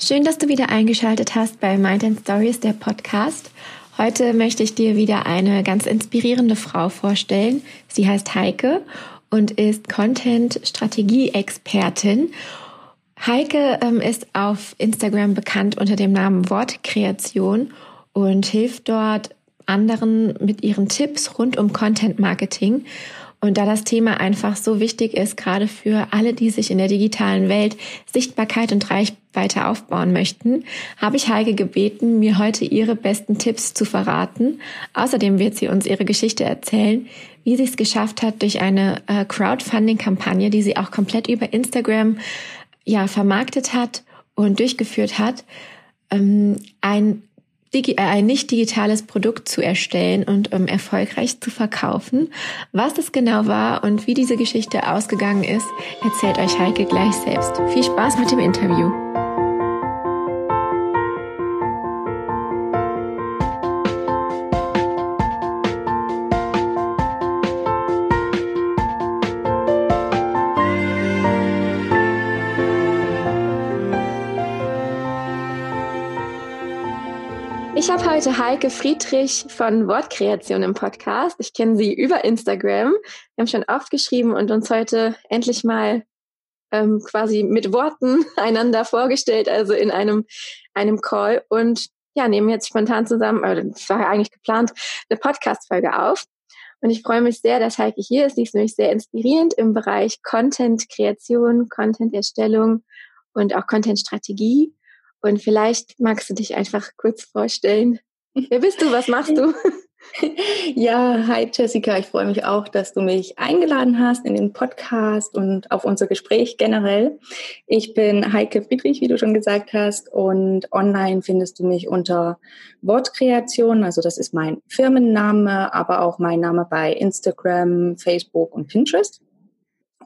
Schön, dass du wieder eingeschaltet hast bei Mind and Stories, der Podcast. Heute möchte ich dir wieder eine ganz inspirierende Frau vorstellen. Sie heißt Heike und ist Content-Strategie-Expertin. Heike ähm, ist auf Instagram bekannt unter dem Namen Wortkreation und hilft dort anderen mit ihren Tipps rund um Content Marketing. Und da das Thema einfach so wichtig ist, gerade für alle, die sich in der digitalen Welt Sichtbarkeit und Reichweite aufbauen möchten, habe ich Heike gebeten, mir heute ihre besten Tipps zu verraten. Außerdem wird sie uns ihre Geschichte erzählen, wie sie es geschafft hat, durch eine äh, Crowdfunding-Kampagne, die sie auch komplett über Instagram ja vermarktet hat und durchgeführt hat, ähm, ein äh, ein nicht digitales Produkt zu erstellen und um, erfolgreich zu verkaufen. Was es genau war und wie diese Geschichte ausgegangen ist, erzählt euch Heike gleich selbst. Viel Spaß mit dem Interview. Ich habe heute Heike Friedrich von Wortkreation im Podcast. Ich kenne sie über Instagram. Wir haben schon oft geschrieben und uns heute endlich mal ähm, quasi mit Worten einander vorgestellt, also in einem, einem Call. Und ja, nehmen jetzt spontan zusammen, oder das war ja eigentlich geplant, eine Podcast-Folge auf. Und ich freue mich sehr, dass Heike hier ist. Sie ist nämlich sehr inspirierend im Bereich Content-Kreation, Content-Erstellung und auch Content-Strategie. Und vielleicht magst du dich einfach kurz vorstellen. Wer bist du? Was machst du? Ja, hi Jessica. Ich freue mich auch, dass du mich eingeladen hast in den Podcast und auf unser Gespräch generell. Ich bin Heike Friedrich, wie du schon gesagt hast, und online findest du mich unter Wortkreation. Also das ist mein Firmenname, aber auch mein Name bei Instagram, Facebook und Pinterest.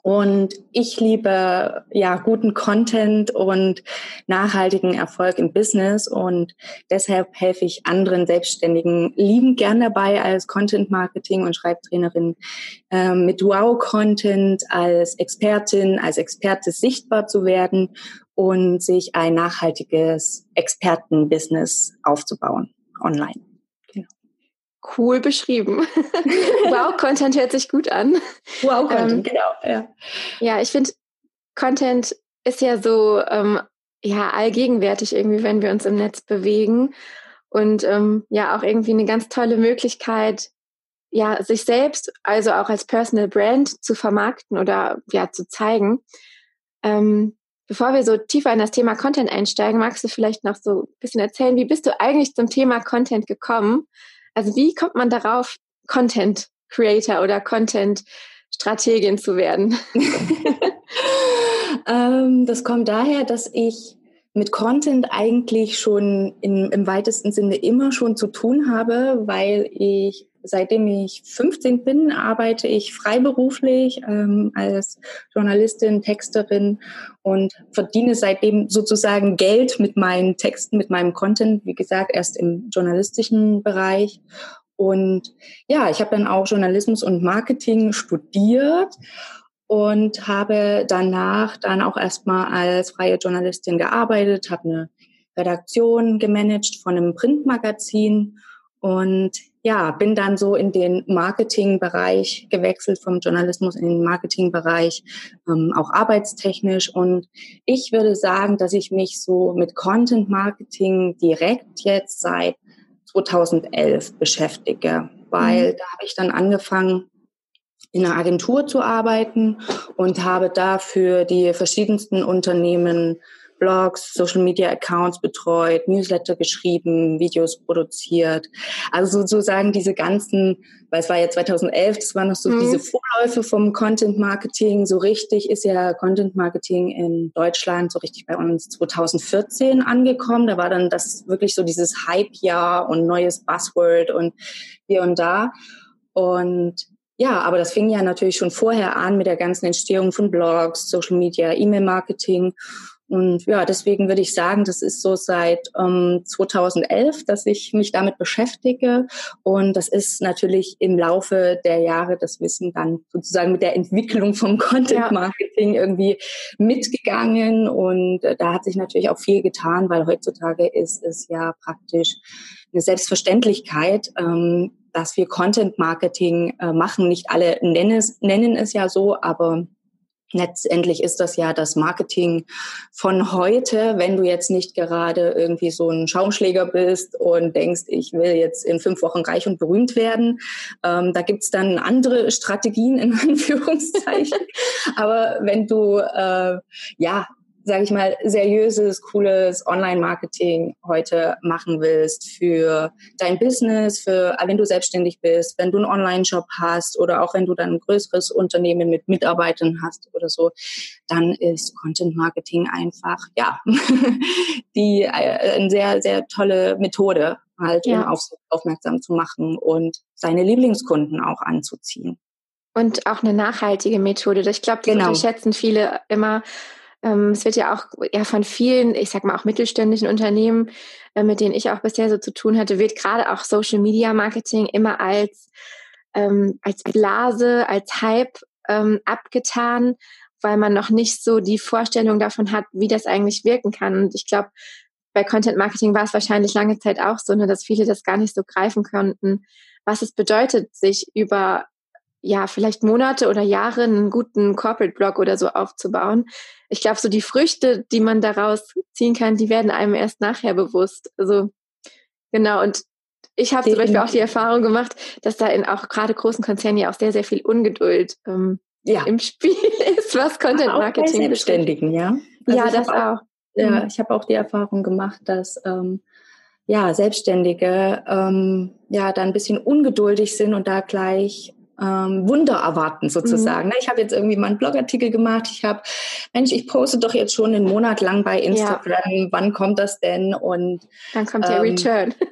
Und ich liebe ja guten Content und nachhaltigen Erfolg im Business und deshalb helfe ich anderen Selbstständigen lieben gern dabei als Content Marketing und Schreibtrainerin äh, mit Wow Content als Expertin, als Experte sichtbar zu werden und sich ein nachhaltiges Expertenbusiness aufzubauen online. Cool beschrieben. wow, Content hört sich gut an. Wow, Content, ähm, genau. Ja, ja ich finde, Content ist ja so ähm, ja allgegenwärtig irgendwie, wenn wir uns im Netz bewegen und ähm, ja auch irgendwie eine ganz tolle Möglichkeit, ja sich selbst, also auch als Personal Brand zu vermarkten oder ja zu zeigen. Ähm, bevor wir so tiefer in das Thema Content einsteigen, magst du vielleicht noch so ein bisschen erzählen, wie bist du eigentlich zum Thema Content gekommen? Also wie kommt man darauf, Content Creator oder Content Strategin zu werden? ähm, das kommt daher, dass ich mit Content eigentlich schon in, im weitesten Sinne immer schon zu tun habe, weil ich seitdem ich 15 bin, arbeite ich freiberuflich ähm, als Journalistin, Texterin und verdiene seitdem sozusagen Geld mit meinen Texten, mit meinem Content, wie gesagt, erst im journalistischen Bereich. Und ja, ich habe dann auch Journalismus und Marketing studiert und habe danach dann auch erstmal als freie Journalistin gearbeitet, habe eine Redaktion gemanagt von einem Printmagazin und ja, bin dann so in den Marketingbereich gewechselt, vom Journalismus in den Marketingbereich, ähm, auch arbeitstechnisch. Und ich würde sagen, dass ich mich so mit Content Marketing direkt jetzt seit 2011 beschäftige, weil mhm. da habe ich dann angefangen, in einer Agentur zu arbeiten und habe dafür die verschiedensten Unternehmen Blogs, Social Media Accounts betreut, Newsletter geschrieben, Videos produziert. Also sozusagen diese ganzen, weil es war ja 2011, das waren noch so mhm. diese Vorläufe vom Content Marketing. So richtig ist ja Content Marketing in Deutschland so richtig bei uns 2014 angekommen. Da war dann das wirklich so dieses Hype-Jahr und neues Buzzword und hier und da. Und ja, aber das fing ja natürlich schon vorher an mit der ganzen Entstehung von Blogs, Social Media, E-Mail-Marketing. Und ja, deswegen würde ich sagen, das ist so seit ähm, 2011, dass ich mich damit beschäftige. Und das ist natürlich im Laufe der Jahre das Wissen dann sozusagen mit der Entwicklung vom Content Marketing ja. irgendwie mitgegangen. Und äh, da hat sich natürlich auch viel getan, weil heutzutage ist es ja praktisch eine Selbstverständlichkeit, ähm, dass wir Content Marketing äh, machen. Nicht alle nennen es, nennen es ja so, aber letztendlich ist das ja das Marketing von heute, wenn du jetzt nicht gerade irgendwie so ein Schaumschläger bist und denkst, ich will jetzt in fünf Wochen reich und berühmt werden. Ähm, da gibt's dann andere Strategien in Anführungszeichen. Aber wenn du äh, ja sage ich mal, seriöses, cooles Online-Marketing heute machen willst für dein Business, für wenn du selbstständig bist, wenn du einen Online-Shop hast oder auch wenn du dann ein größeres Unternehmen mit Mitarbeitern hast oder so, dann ist Content-Marketing einfach, ja, die äh, eine sehr, sehr tolle Methode halt, ja. um auf, aufmerksam zu machen und seine Lieblingskunden auch anzuziehen. Und auch eine nachhaltige Methode. Ich glaube, das genau. unterschätzen viele immer es wird ja auch ja, von vielen, ich sag mal auch mittelständischen Unternehmen, äh, mit denen ich auch bisher so zu tun hatte, wird gerade auch Social Media Marketing immer als, ähm, als Blase, als Hype ähm, abgetan, weil man noch nicht so die Vorstellung davon hat, wie das eigentlich wirken kann. Und ich glaube, bei Content Marketing war es wahrscheinlich lange Zeit auch so, nur dass viele das gar nicht so greifen konnten, was es bedeutet, sich über ja, vielleicht Monate oder Jahre einen guten Corporate Blog oder so aufzubauen. Ich glaube, so die Früchte, die man daraus ziehen kann, die werden einem erst nachher bewusst. Also genau. Und ich habe zum Beispiel auch die Erfahrung gemacht, dass da in auch gerade großen Konzernen ja auch sehr, sehr viel Ungeduld ähm, ja. im Spiel ist, was Content Marketing auch bei Selbstständigen, ja. Also ja, das auch. Ja, mhm. ich habe auch die Erfahrung gemacht, dass ähm, ja Selbstständige ähm, ja dann ein bisschen ungeduldig sind und da gleich ähm, Wunder erwarten sozusagen. Mhm. Ich habe jetzt irgendwie mal einen Blogartikel gemacht. Ich habe, Mensch, ich poste doch jetzt schon einen Monat lang bei Instagram. Ja. Wann kommt das denn? Und dann kommt der ähm, Return.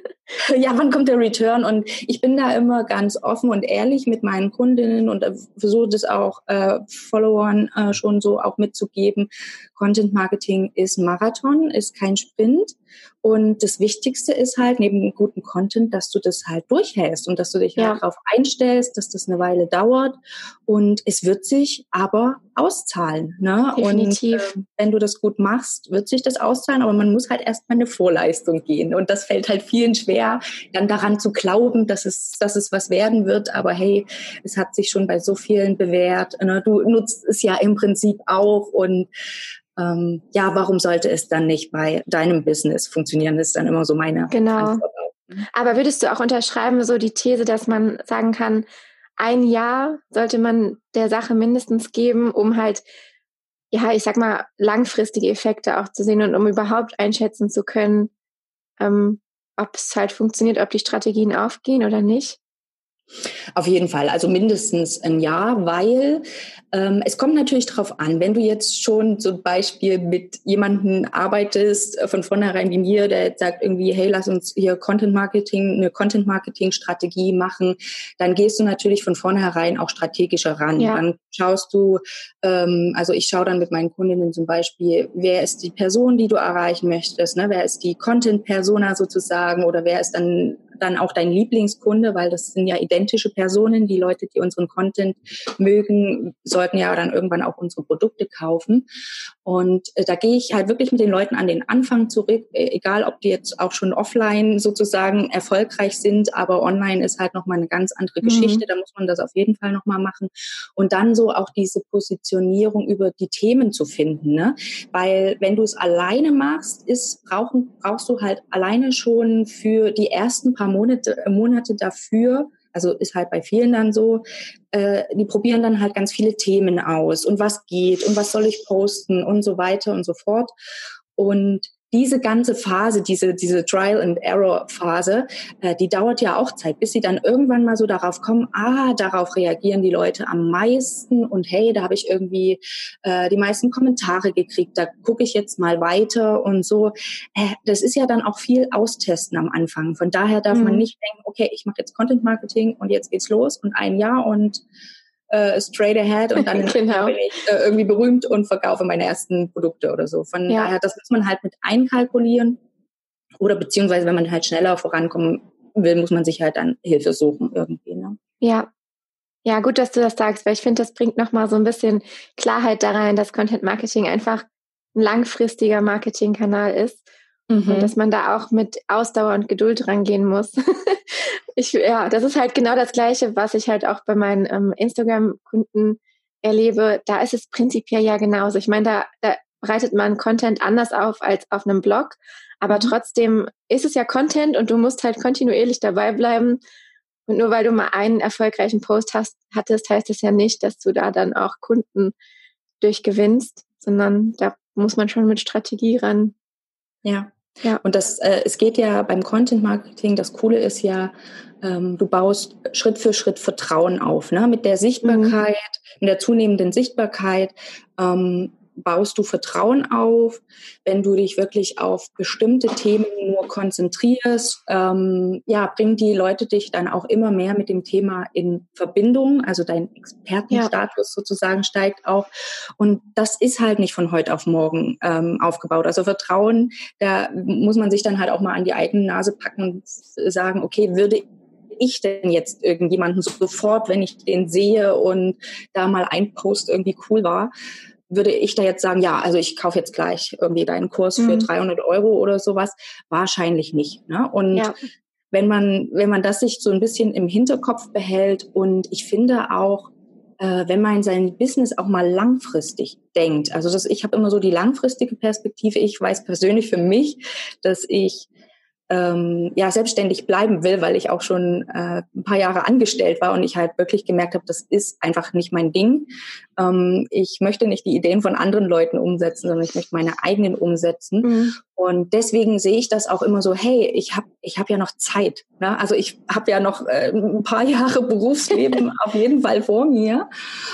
Ja, wann kommt der Return? Und ich bin da immer ganz offen und ehrlich mit meinen Kundinnen und äh, versuche das auch äh, Followern äh, schon so auch mitzugeben. Content Marketing ist Marathon, ist kein Sprint. Und das Wichtigste ist halt neben gutem Content, dass du das halt durchhältst und dass du dich ja. halt darauf einstellst, dass das eine Weile dauert. Und es wird sich aber auszahlen. Ne? Definitiv. Und äh, wenn du das gut machst, wird sich das auszahlen, aber man muss halt erstmal eine Vorleistung gehen. Und das fällt halt vielen schwer, dann daran zu glauben, dass es, dass es was werden wird. Aber hey, es hat sich schon bei so vielen bewährt. Ne? Du nutzt es ja im Prinzip auch und ähm, ja, warum sollte es dann nicht bei deinem Business funktionieren? Das ist dann immer so meine genau. Antwort. Aber würdest du auch unterschreiben, so die These, dass man sagen kann, ein Jahr sollte man der Sache mindestens geben, um halt, ja, ich sag mal, langfristige Effekte auch zu sehen und um überhaupt einschätzen zu können, ähm, ob es halt funktioniert, ob die Strategien aufgehen oder nicht? Auf jeden Fall, also mindestens ein Jahr, weil ähm, es kommt natürlich darauf an, wenn du jetzt schon zum Beispiel mit jemandem arbeitest, äh, von vornherein wie mir, der jetzt sagt irgendwie, hey, lass uns hier Content Marketing, eine Content Marketing Strategie machen, dann gehst du natürlich von vornherein auch strategischer ran. Ja. Dann schaust du, ähm, also ich schaue dann mit meinen Kundinnen zum Beispiel, wer ist die Person, die du erreichen möchtest, ne? wer ist die Content Persona sozusagen oder wer ist dann dann auch dein Lieblingskunde, weil das sind ja identische Personen. Die Leute, die unseren Content mögen, sollten ja dann irgendwann auch unsere Produkte kaufen. Und äh, da gehe ich halt wirklich mit den Leuten an den Anfang zurück, äh, egal ob die jetzt auch schon offline sozusagen erfolgreich sind, aber online ist halt nochmal eine ganz andere mhm. Geschichte. Da muss man das auf jeden Fall nochmal machen. Und dann so auch diese Positionierung über die Themen zu finden. Ne? Weil wenn du es alleine machst, ist, brauchen, brauchst du halt alleine schon für die ersten paar Monate, Monate dafür, also ist halt bei vielen dann so, äh, die probieren dann halt ganz viele Themen aus und was geht und was soll ich posten und so weiter und so fort. Und diese ganze Phase, diese, diese Trial and Error Phase, äh, die dauert ja auch Zeit, bis sie dann irgendwann mal so darauf kommen, ah, darauf reagieren die Leute am meisten und hey, da habe ich irgendwie äh, die meisten Kommentare gekriegt, da gucke ich jetzt mal weiter und so. Äh, das ist ja dann auch viel austesten am Anfang. Von daher darf mhm. man nicht denken, okay, ich mache jetzt Content Marketing und jetzt geht's los und ein Jahr und äh, straight ahead und dann genau. bin ich äh, irgendwie berühmt und verkaufe meine ersten Produkte oder so. Von ja. daher, das muss man halt mit einkalkulieren. Oder beziehungsweise, wenn man halt schneller vorankommen will, muss man sich halt dann Hilfe suchen irgendwie. Ne? Ja. Ja, gut, dass du das sagst, weil ich finde, das bringt nochmal so ein bisschen Klarheit da rein, dass Content Marketing einfach ein langfristiger Marketingkanal ist Mhm. Und dass man da auch mit Ausdauer und Geduld rangehen muss. ich, ja, das ist halt genau das Gleiche, was ich halt auch bei meinen ähm, Instagram-Kunden erlebe. Da ist es prinzipiell ja genauso. Ich meine, da, da bereitet man Content anders auf als auf einem Blog. Aber mhm. trotzdem ist es ja Content und du musst halt kontinuierlich dabei bleiben. Und nur weil du mal einen erfolgreichen Post hast, hattest, heißt das ja nicht, dass du da dann auch Kunden durchgewinnst, sondern da muss man schon mit Strategie ran. Ja. Ja. Und das, äh, es geht ja beim Content Marketing, das Coole ist ja, ähm, du baust Schritt für Schritt Vertrauen auf, ne? Mit der Sichtbarkeit, mhm. mit der zunehmenden Sichtbarkeit ähm, baust du Vertrauen auf, wenn du dich wirklich auf bestimmte Themen nur konzentrierst. Ähm, ja, bringen die Leute dich dann auch immer mehr mit dem Thema in Verbindung. Also dein Expertenstatus ja. sozusagen steigt auch. Und das ist halt nicht von heute auf morgen ähm, aufgebaut. Also Vertrauen, da muss man sich dann halt auch mal an die eigene Nase packen und sagen, okay, würde ich denn jetzt irgendjemanden sofort, wenn ich den sehe und da mal ein Post irgendwie cool war, würde ich da jetzt sagen, ja, also ich kaufe jetzt gleich irgendwie deinen Kurs für mhm. 300 Euro oder sowas? Wahrscheinlich nicht. Ne? Und ja. wenn man, wenn man das sich so ein bisschen im Hinterkopf behält und ich finde auch, äh, wenn man sein Business auch mal langfristig denkt, also das, ich habe immer so die langfristige Perspektive. Ich weiß persönlich für mich, dass ich ähm, ja selbstständig bleiben will, weil ich auch schon äh, ein paar Jahre angestellt war und ich halt wirklich gemerkt habe, das ist einfach nicht mein Ding. Ähm, ich möchte nicht die Ideen von anderen Leuten umsetzen, sondern ich möchte meine eigenen umsetzen. Mhm. Und deswegen sehe ich das auch immer so, hey, ich habe ich hab ja noch Zeit. Ne? Also ich habe ja noch äh, ein paar Jahre Berufsleben auf jeden Fall vor mir.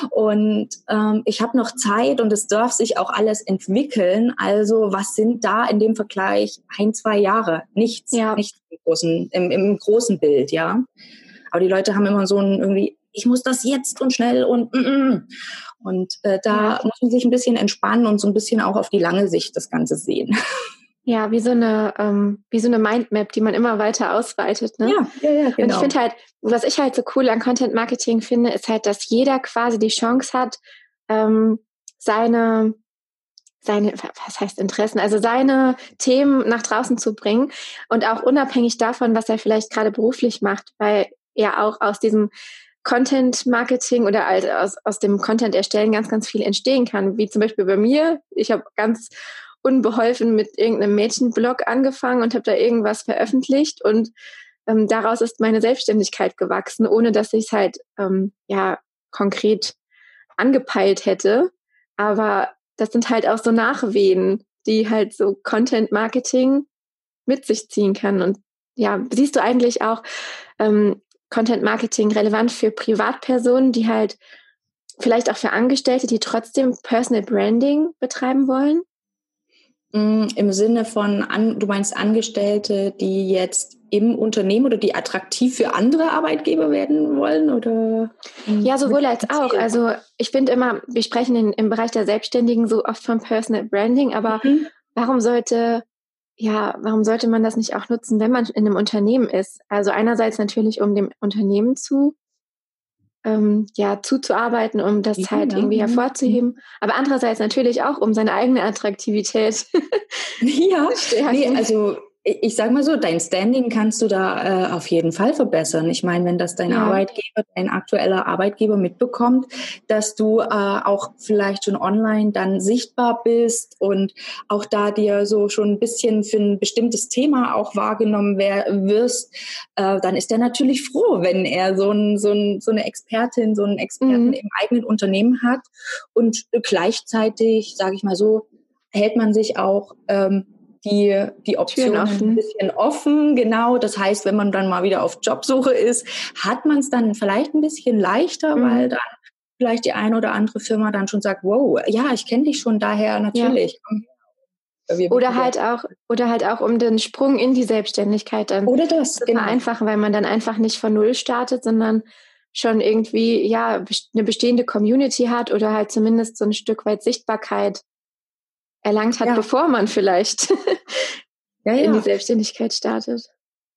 Und ähm, ich habe noch Zeit und es darf sich auch alles entwickeln. Also was sind da in dem Vergleich ein, zwei Jahre? Nichts, ja. nichts im großen, im, im großen Bild, ja. Aber die Leute haben immer so ein irgendwie, ich muss das jetzt und schnell und mm, mm. Und äh, da ja. muss man sich ein bisschen entspannen und so ein bisschen auch auf die lange Sicht das Ganze sehen. Ja, wie so eine, ähm, wie so eine Mindmap, die man immer weiter ausweitet. Ne? Ja, ja, ja, genau. Und ich genau. finde halt, was ich halt so cool an Content Marketing finde, ist halt, dass jeder quasi die Chance hat, ähm, seine, seine, was heißt Interessen, also seine Themen nach draußen zu bringen und auch unabhängig davon, was er vielleicht gerade beruflich macht, weil ja auch aus diesem Content Marketing oder aus, aus dem Content erstellen ganz, ganz viel entstehen kann, wie zum Beispiel bei mir. Ich habe ganz unbeholfen mit irgendeinem Mädchenblog angefangen und habe da irgendwas veröffentlicht und ähm, daraus ist meine Selbstständigkeit gewachsen, ohne dass ich es halt ähm, ja konkret angepeilt hätte. Aber das sind halt auch so Nachwehen, die halt so Content Marketing mit sich ziehen kann. Und ja, siehst du eigentlich auch ähm, Content Marketing relevant für Privatpersonen, die halt vielleicht auch für Angestellte, die trotzdem Personal Branding betreiben wollen? Mm, Im Sinne von, an, du meinst Angestellte, die jetzt im Unternehmen oder die attraktiv für andere Arbeitgeber werden wollen? Oder ja, sowohl als auch. Also ich finde immer, wir sprechen in, im Bereich der Selbstständigen so oft von Personal Branding, aber mhm. warum sollte ja, warum sollte man das nicht auch nutzen, wenn man in einem Unternehmen ist? Also einerseits natürlich, um dem Unternehmen zu ähm, ja, zuzuarbeiten, um das ja, halt irgendwie ja. hervorzuheben. Aber andererseits natürlich auch, um seine eigene Attraktivität ja, zu stärken. Nee, also ich sage mal so, dein Standing kannst du da äh, auf jeden Fall verbessern. Ich meine, wenn das dein ja. Arbeitgeber, dein aktueller Arbeitgeber mitbekommt, dass du äh, auch vielleicht schon online dann sichtbar bist und auch da dir so schon ein bisschen für ein bestimmtes Thema auch wahrgenommen wirst, äh, dann ist er natürlich froh, wenn er so, ein, so, ein, so eine Expertin, so einen Experten mhm. im eigenen Unternehmen hat und gleichzeitig, sage ich mal so, hält man sich auch ähm, die, die Optionen ein bisschen offen. Genau. Das heißt, wenn man dann mal wieder auf Jobsuche ist, hat man es dann vielleicht ein bisschen leichter, mhm. weil dann vielleicht die eine oder andere Firma dann schon sagt, wow, ja, ich kenne dich schon daher natürlich. Ja. Oder halt auch, oder halt auch um den Sprung in die Selbstständigkeit dann oder das, zu genau. vereinfachen, weil man dann einfach nicht von Null startet, sondern schon irgendwie ja eine bestehende Community hat oder halt zumindest so ein Stück weit Sichtbarkeit erlangt hat, ja. bevor man vielleicht ja, ja. in die Selbstständigkeit startet.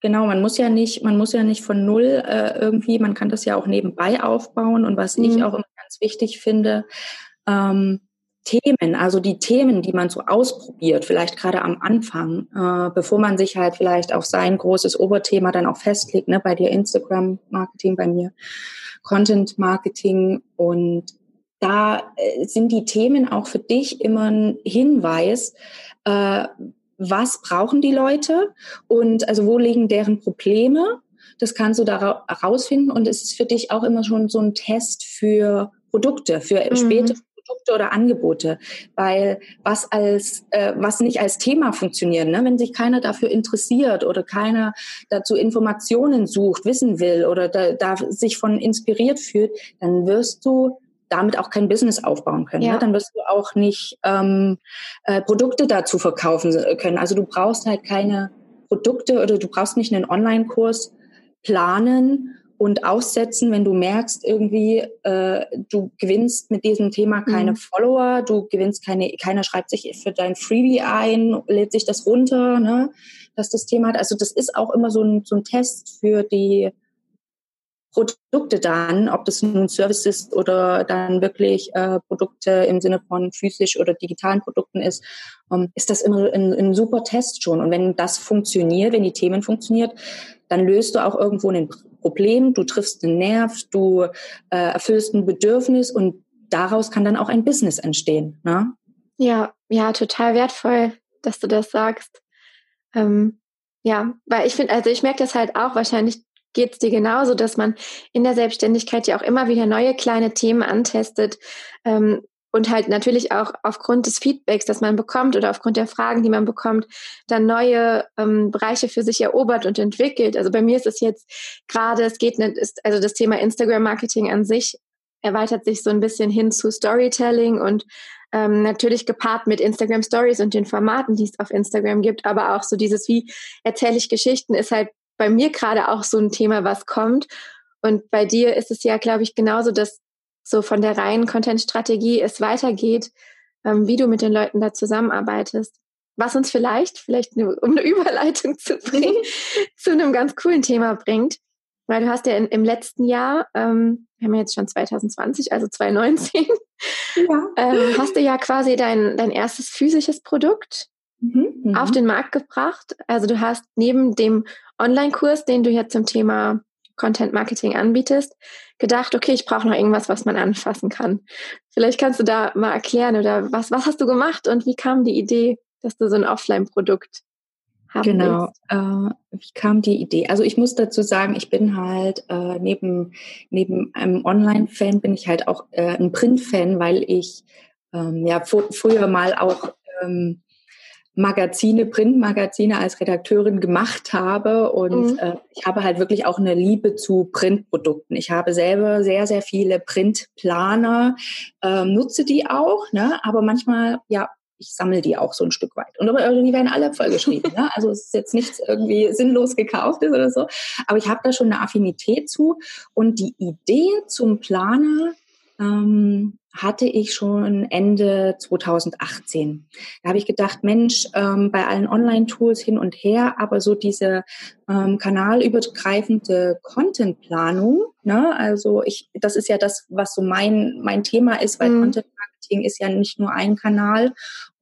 Genau, man muss ja nicht, man muss ja nicht von null äh, irgendwie, man kann das ja auch nebenbei aufbauen. Und was mhm. ich auch immer ganz wichtig finde, ähm, Themen, also die Themen, die man so ausprobiert, vielleicht gerade am Anfang, äh, bevor man sich halt vielleicht auf sein großes Oberthema dann auch festlegt, ne, bei dir Instagram-Marketing, bei mir Content-Marketing und da äh, sind die Themen auch für dich immer ein Hinweis, äh, was brauchen die Leute und also wo liegen deren Probleme. Das kannst du da herausfinden und es ist für dich auch immer schon so ein Test für Produkte, für mhm. spätere Produkte oder Angebote, weil was als äh, was nicht als Thema funktioniert, ne? wenn sich keiner dafür interessiert oder keiner dazu Informationen sucht, wissen will oder da, da sich von inspiriert fühlt, dann wirst du damit auch kein Business aufbauen können. Ne? Ja. Ne? Dann wirst du auch nicht ähm, äh, Produkte dazu verkaufen können. Also du brauchst halt keine Produkte oder du brauchst nicht einen Online-Kurs planen und aussetzen, wenn du merkst, irgendwie, äh, du gewinnst mit diesem Thema keine mhm. Follower, du gewinnst keine, keiner schreibt sich für dein Freebie ein, lädt sich das runter, ne, dass das Thema hat. Also das ist auch immer so ein, so ein Test für die Produkte dann, ob das nun Service ist oder dann wirklich äh, Produkte im Sinne von physisch oder digitalen Produkten ist, ähm, ist das immer ein, ein super Test schon. Und wenn das funktioniert, wenn die Themen funktioniert, dann löst du auch irgendwo ein Problem, du triffst einen Nerv, du äh, erfüllst ein Bedürfnis und daraus kann dann auch ein Business entstehen. Ne? Ja, ja, total wertvoll, dass du das sagst. Ähm, ja, weil ich finde, also ich merke das halt auch, wahrscheinlich geht es dir genauso, dass man in der Selbstständigkeit ja auch immer wieder neue kleine Themen antestet ähm, und halt natürlich auch aufgrund des Feedbacks, das man bekommt oder aufgrund der Fragen, die man bekommt, dann neue ähm, Bereiche für sich erobert und entwickelt. Also bei mir ist es jetzt gerade, es geht nicht, ist, also das Thema Instagram-Marketing an sich erweitert sich so ein bisschen hin zu Storytelling und ähm, natürlich gepaart mit Instagram Stories und den Formaten, die es auf Instagram gibt, aber auch so dieses, wie erzähle ich Geschichten, ist halt bei mir gerade auch so ein Thema, was kommt. Und bei dir ist es ja, glaube ich, genauso, dass so von der reinen Content-Strategie es weitergeht, ähm, wie du mit den Leuten da zusammenarbeitest. Was uns vielleicht, vielleicht eine, um eine Überleitung zu bringen, zu einem ganz coolen Thema bringt. Weil du hast ja in, im letzten Jahr, ähm, wir haben ja jetzt schon 2020, also 2019, ja. ähm, hast du ja quasi dein, dein erstes physisches Produkt mhm, mhm, auf den Markt gebracht. Also du hast neben dem Online-Kurs, den du jetzt zum Thema Content Marketing anbietest, gedacht, okay, ich brauche noch irgendwas, was man anfassen kann. Vielleicht kannst du da mal erklären oder was, was hast du gemacht und wie kam die Idee, dass du so ein Offline-Produkt haben Genau, äh, wie kam die Idee? Also ich muss dazu sagen, ich bin halt äh, neben, neben einem Online-Fan bin ich halt auch äh, ein Print-Fan, weil ich ähm, ja früher mal auch ähm, Magazine, Printmagazine als Redakteurin gemacht habe und mhm. äh, ich habe halt wirklich auch eine Liebe zu Printprodukten. Ich habe selber sehr, sehr viele Printplaner, äh, nutze die auch, ne? aber manchmal, ja, ich sammle die auch so ein Stück weit. Und aber die werden alle vollgeschrieben. ne? Also es ist jetzt nichts irgendwie sinnlos gekauft ist oder so. Aber ich habe da schon eine Affinität zu. Und die Idee zum Planer ähm, hatte ich schon Ende 2018. Da habe ich gedacht, Mensch, ähm, bei allen Online-Tools hin und her, aber so diese ähm, kanalübergreifende Contentplanung, ne, also ich, das ist ja das, was so mein mein Thema ist, weil mhm. Content Marketing ist ja nicht nur ein Kanal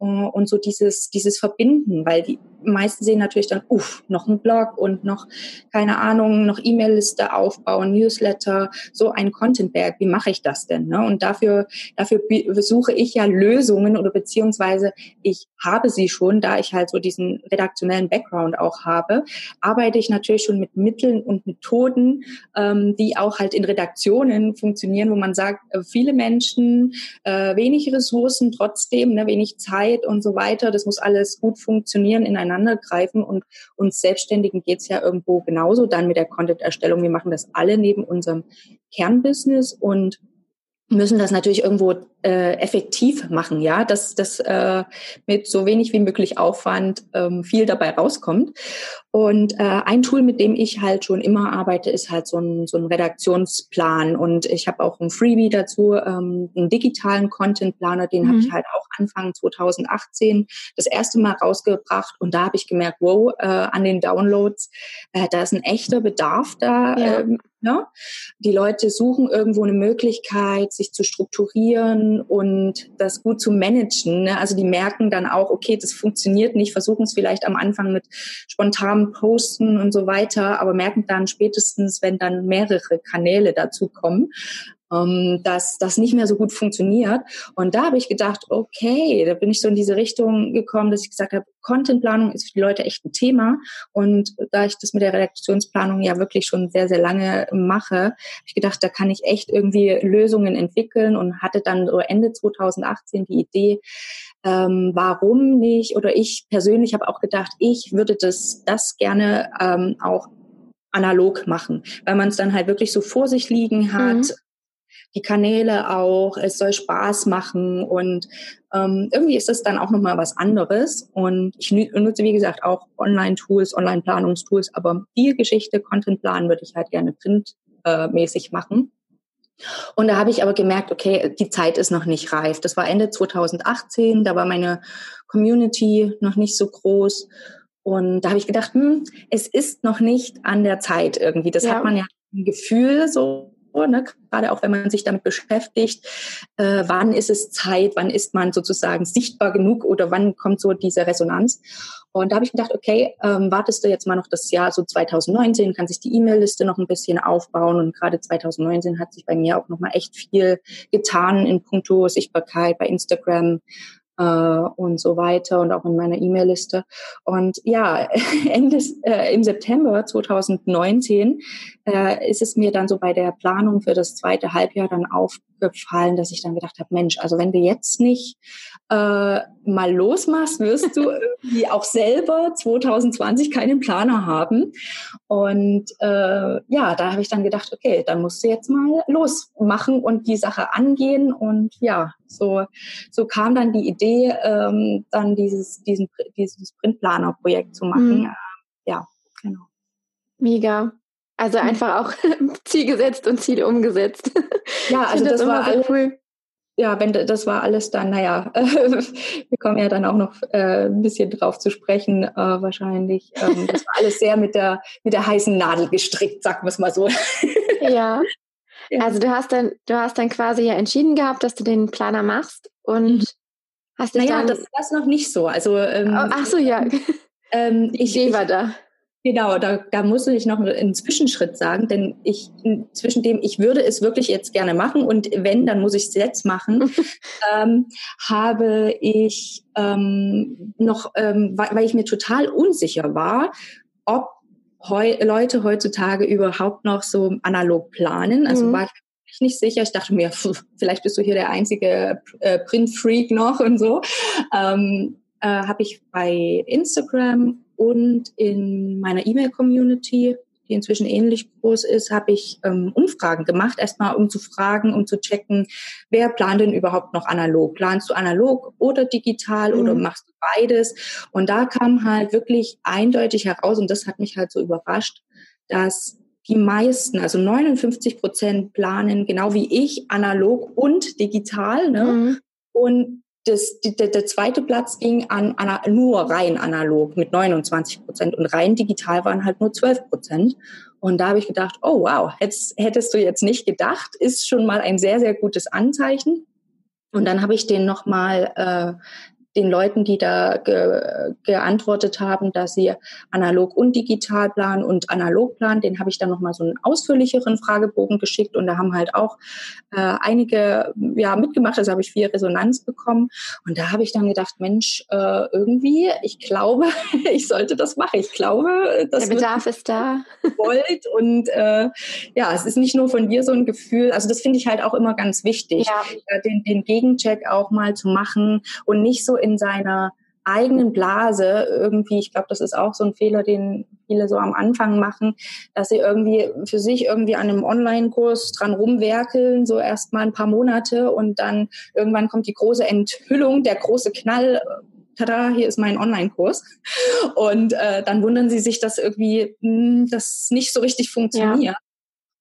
äh, und so dieses, dieses Verbinden, weil die meisten sehen natürlich dann, uff, noch ein Blog und noch, keine Ahnung, noch E-Mail-Liste aufbauen, Newsletter, so ein Contentberg, wie mache ich das denn? Ne? Und dafür, dafür suche ich ja Lösungen oder beziehungsweise ich habe sie schon, da ich halt so diesen redaktionellen Background auch habe, arbeite ich natürlich schon mit Mitteln und Methoden, ähm, die auch halt in Redaktionen funktionieren, wo man sagt, äh, viele Menschen, äh, wenig Ressourcen trotzdem, ne, wenig Zeit und so weiter. Das muss alles gut funktionieren, ineinander greifen und uns Selbstständigen geht's ja irgendwo genauso dann mit der Content-Erstellung. Wir machen das alle neben unserem Kernbusiness und müssen das natürlich irgendwo äh, effektiv machen, ja, dass das äh, mit so wenig wie möglich Aufwand ähm, viel dabei rauskommt. Und äh, ein Tool, mit dem ich halt schon immer arbeite, ist halt so ein, so ein Redaktionsplan. Und ich habe auch ein Freebie dazu, ähm, einen digitalen Content-Planer, den mhm. habe ich halt auch Anfang 2018 das erste Mal rausgebracht. Und da habe ich gemerkt, wow, äh, an den Downloads, äh, da ist ein echter Bedarf da. Ja. Ähm, Ne? Die Leute suchen irgendwo eine Möglichkeit, sich zu strukturieren und das gut zu managen. Ne? Also die merken dann auch, okay, das funktioniert nicht, versuchen es vielleicht am Anfang mit spontanem Posten und so weiter, aber merken dann spätestens, wenn dann mehrere Kanäle dazu kommen, ähm, dass das nicht mehr so gut funktioniert. Und da habe ich gedacht, okay, da bin ich so in diese Richtung gekommen, dass ich gesagt habe, Contentplanung ist für die Leute echt ein Thema. Und da ich das mit der Redaktionsplanung ja wirklich schon sehr, sehr lange mache, habe ich gedacht, da kann ich echt irgendwie Lösungen entwickeln und hatte dann so Ende 2018 die Idee, ähm, warum nicht? Oder ich persönlich habe auch gedacht, ich würde das, das gerne ähm, auch analog machen, weil man es dann halt wirklich so vor sich liegen hat, mhm die Kanäle auch, es soll Spaß machen und ähm, irgendwie ist das dann auch nochmal was anderes. Und ich nutze, wie gesagt, auch Online-Tools, Online-Planungstools, aber viel Geschichte, Content planen würde ich halt gerne printmäßig machen. Und da habe ich aber gemerkt, okay, die Zeit ist noch nicht reif. Das war Ende 2018, da war meine Community noch nicht so groß. Und da habe ich gedacht, hm, es ist noch nicht an der Zeit irgendwie. Das ja. hat man ja ein Gefühl so ne? gerade auch wenn man sich damit beschäftigt, äh, wann ist es Zeit, wann ist man sozusagen sichtbar genug oder wann kommt so diese Resonanz. Und da habe ich gedacht, okay, ähm, wartest du jetzt mal noch das Jahr so 2019, kann sich die E-Mail-Liste noch ein bisschen aufbauen und gerade 2019 hat sich bei mir auch noch mal echt viel getan in puncto Sichtbarkeit bei Instagram, äh, und so weiter und auch in meiner E-Mail-Liste. Und ja, Ende, äh, im September 2019 äh, ist es mir dann so bei der Planung für das zweite Halbjahr dann aufgefallen, dass ich dann gedacht habe, Mensch, also wenn du jetzt nicht äh, mal losmachst, wirst du irgendwie auch selber 2020 keinen Planer haben. Und äh, ja, da habe ich dann gedacht, okay, dann musst du jetzt mal losmachen und die Sache angehen. Und ja, so, so kam dann die Idee, ähm, dann dieses, diesen, dieses Printplaner-Projekt zu machen. Mhm. Äh, ja, genau. Mega. Also mhm. einfach auch Ziel gesetzt und Ziel umgesetzt. Ja, also das, das war alles, cool ja, wenn das war alles dann, naja, wir kommen ja dann auch noch äh, ein bisschen drauf zu sprechen, äh, wahrscheinlich. Ähm, das war alles sehr mit der, mit der heißen Nadel gestrickt, sagen wir es mal so. ja. ja. Also du hast dann, du hast dann quasi ja entschieden gehabt, dass du den Planer machst und mhm. hast dich naja, dann. Das, das noch nicht so. Also ähm, oh, ach so, ja. Ähm, ich, ich war da. Genau, da, da musste ich noch einen Zwischenschritt sagen, denn ich zwischen dem, ich würde es wirklich jetzt gerne machen und wenn, dann muss ich es jetzt machen, ähm, habe ich ähm, noch, ähm, weil ich mir total unsicher war, ob heu Leute heutzutage überhaupt noch so analog planen. Also mhm. war ich nicht sicher. Ich dachte mir, pff, vielleicht bist du hier der einzige äh, Print-Freak noch und so. Ähm, äh, habe ich bei Instagram und in meiner E-Mail-Community, die inzwischen ähnlich groß ist, habe ich ähm, Umfragen gemacht, erstmal um zu fragen, um zu checken, wer plant denn überhaupt noch analog? Planst du analog oder digital mhm. oder machst du beides? Und da kam halt wirklich eindeutig heraus, und das hat mich halt so überrascht, dass die meisten, also 59 Prozent planen genau wie ich analog und digital. Ne? Mhm. Und das, der, der zweite Platz ging an, an nur rein analog mit 29 Prozent und rein digital waren halt nur 12 Prozent. Und da habe ich gedacht, oh wow, hättest, hättest du jetzt nicht gedacht, ist schon mal ein sehr, sehr gutes Anzeichen. Und dann habe ich den nochmal äh, den Leuten, die da ge, geantwortet haben, dass sie analog und digital planen und analog planen, den habe ich dann nochmal so einen ausführlicheren Fragebogen geschickt und da haben halt auch äh, einige ja mitgemacht, also habe ich viel Resonanz bekommen und da habe ich dann gedacht, Mensch, äh, irgendwie, ich glaube, ich sollte das machen. Ich glaube, das der Bedarf ist da. Wollt und äh, ja, es ist nicht nur von dir so ein Gefühl, also das finde ich halt auch immer ganz wichtig, ja. den, den Gegencheck auch mal zu machen und nicht so in seiner eigenen Blase irgendwie, ich glaube, das ist auch so ein Fehler, den viele so am Anfang machen, dass sie irgendwie für sich irgendwie an einem Online-Kurs dran rumwerkeln, so erst mal ein paar Monate und dann irgendwann kommt die große Enthüllung, der große Knall, tada, hier ist mein Online-Kurs. Und äh, dann wundern sie sich, dass irgendwie mh, hm, das nicht so richtig funktioniert. Ja.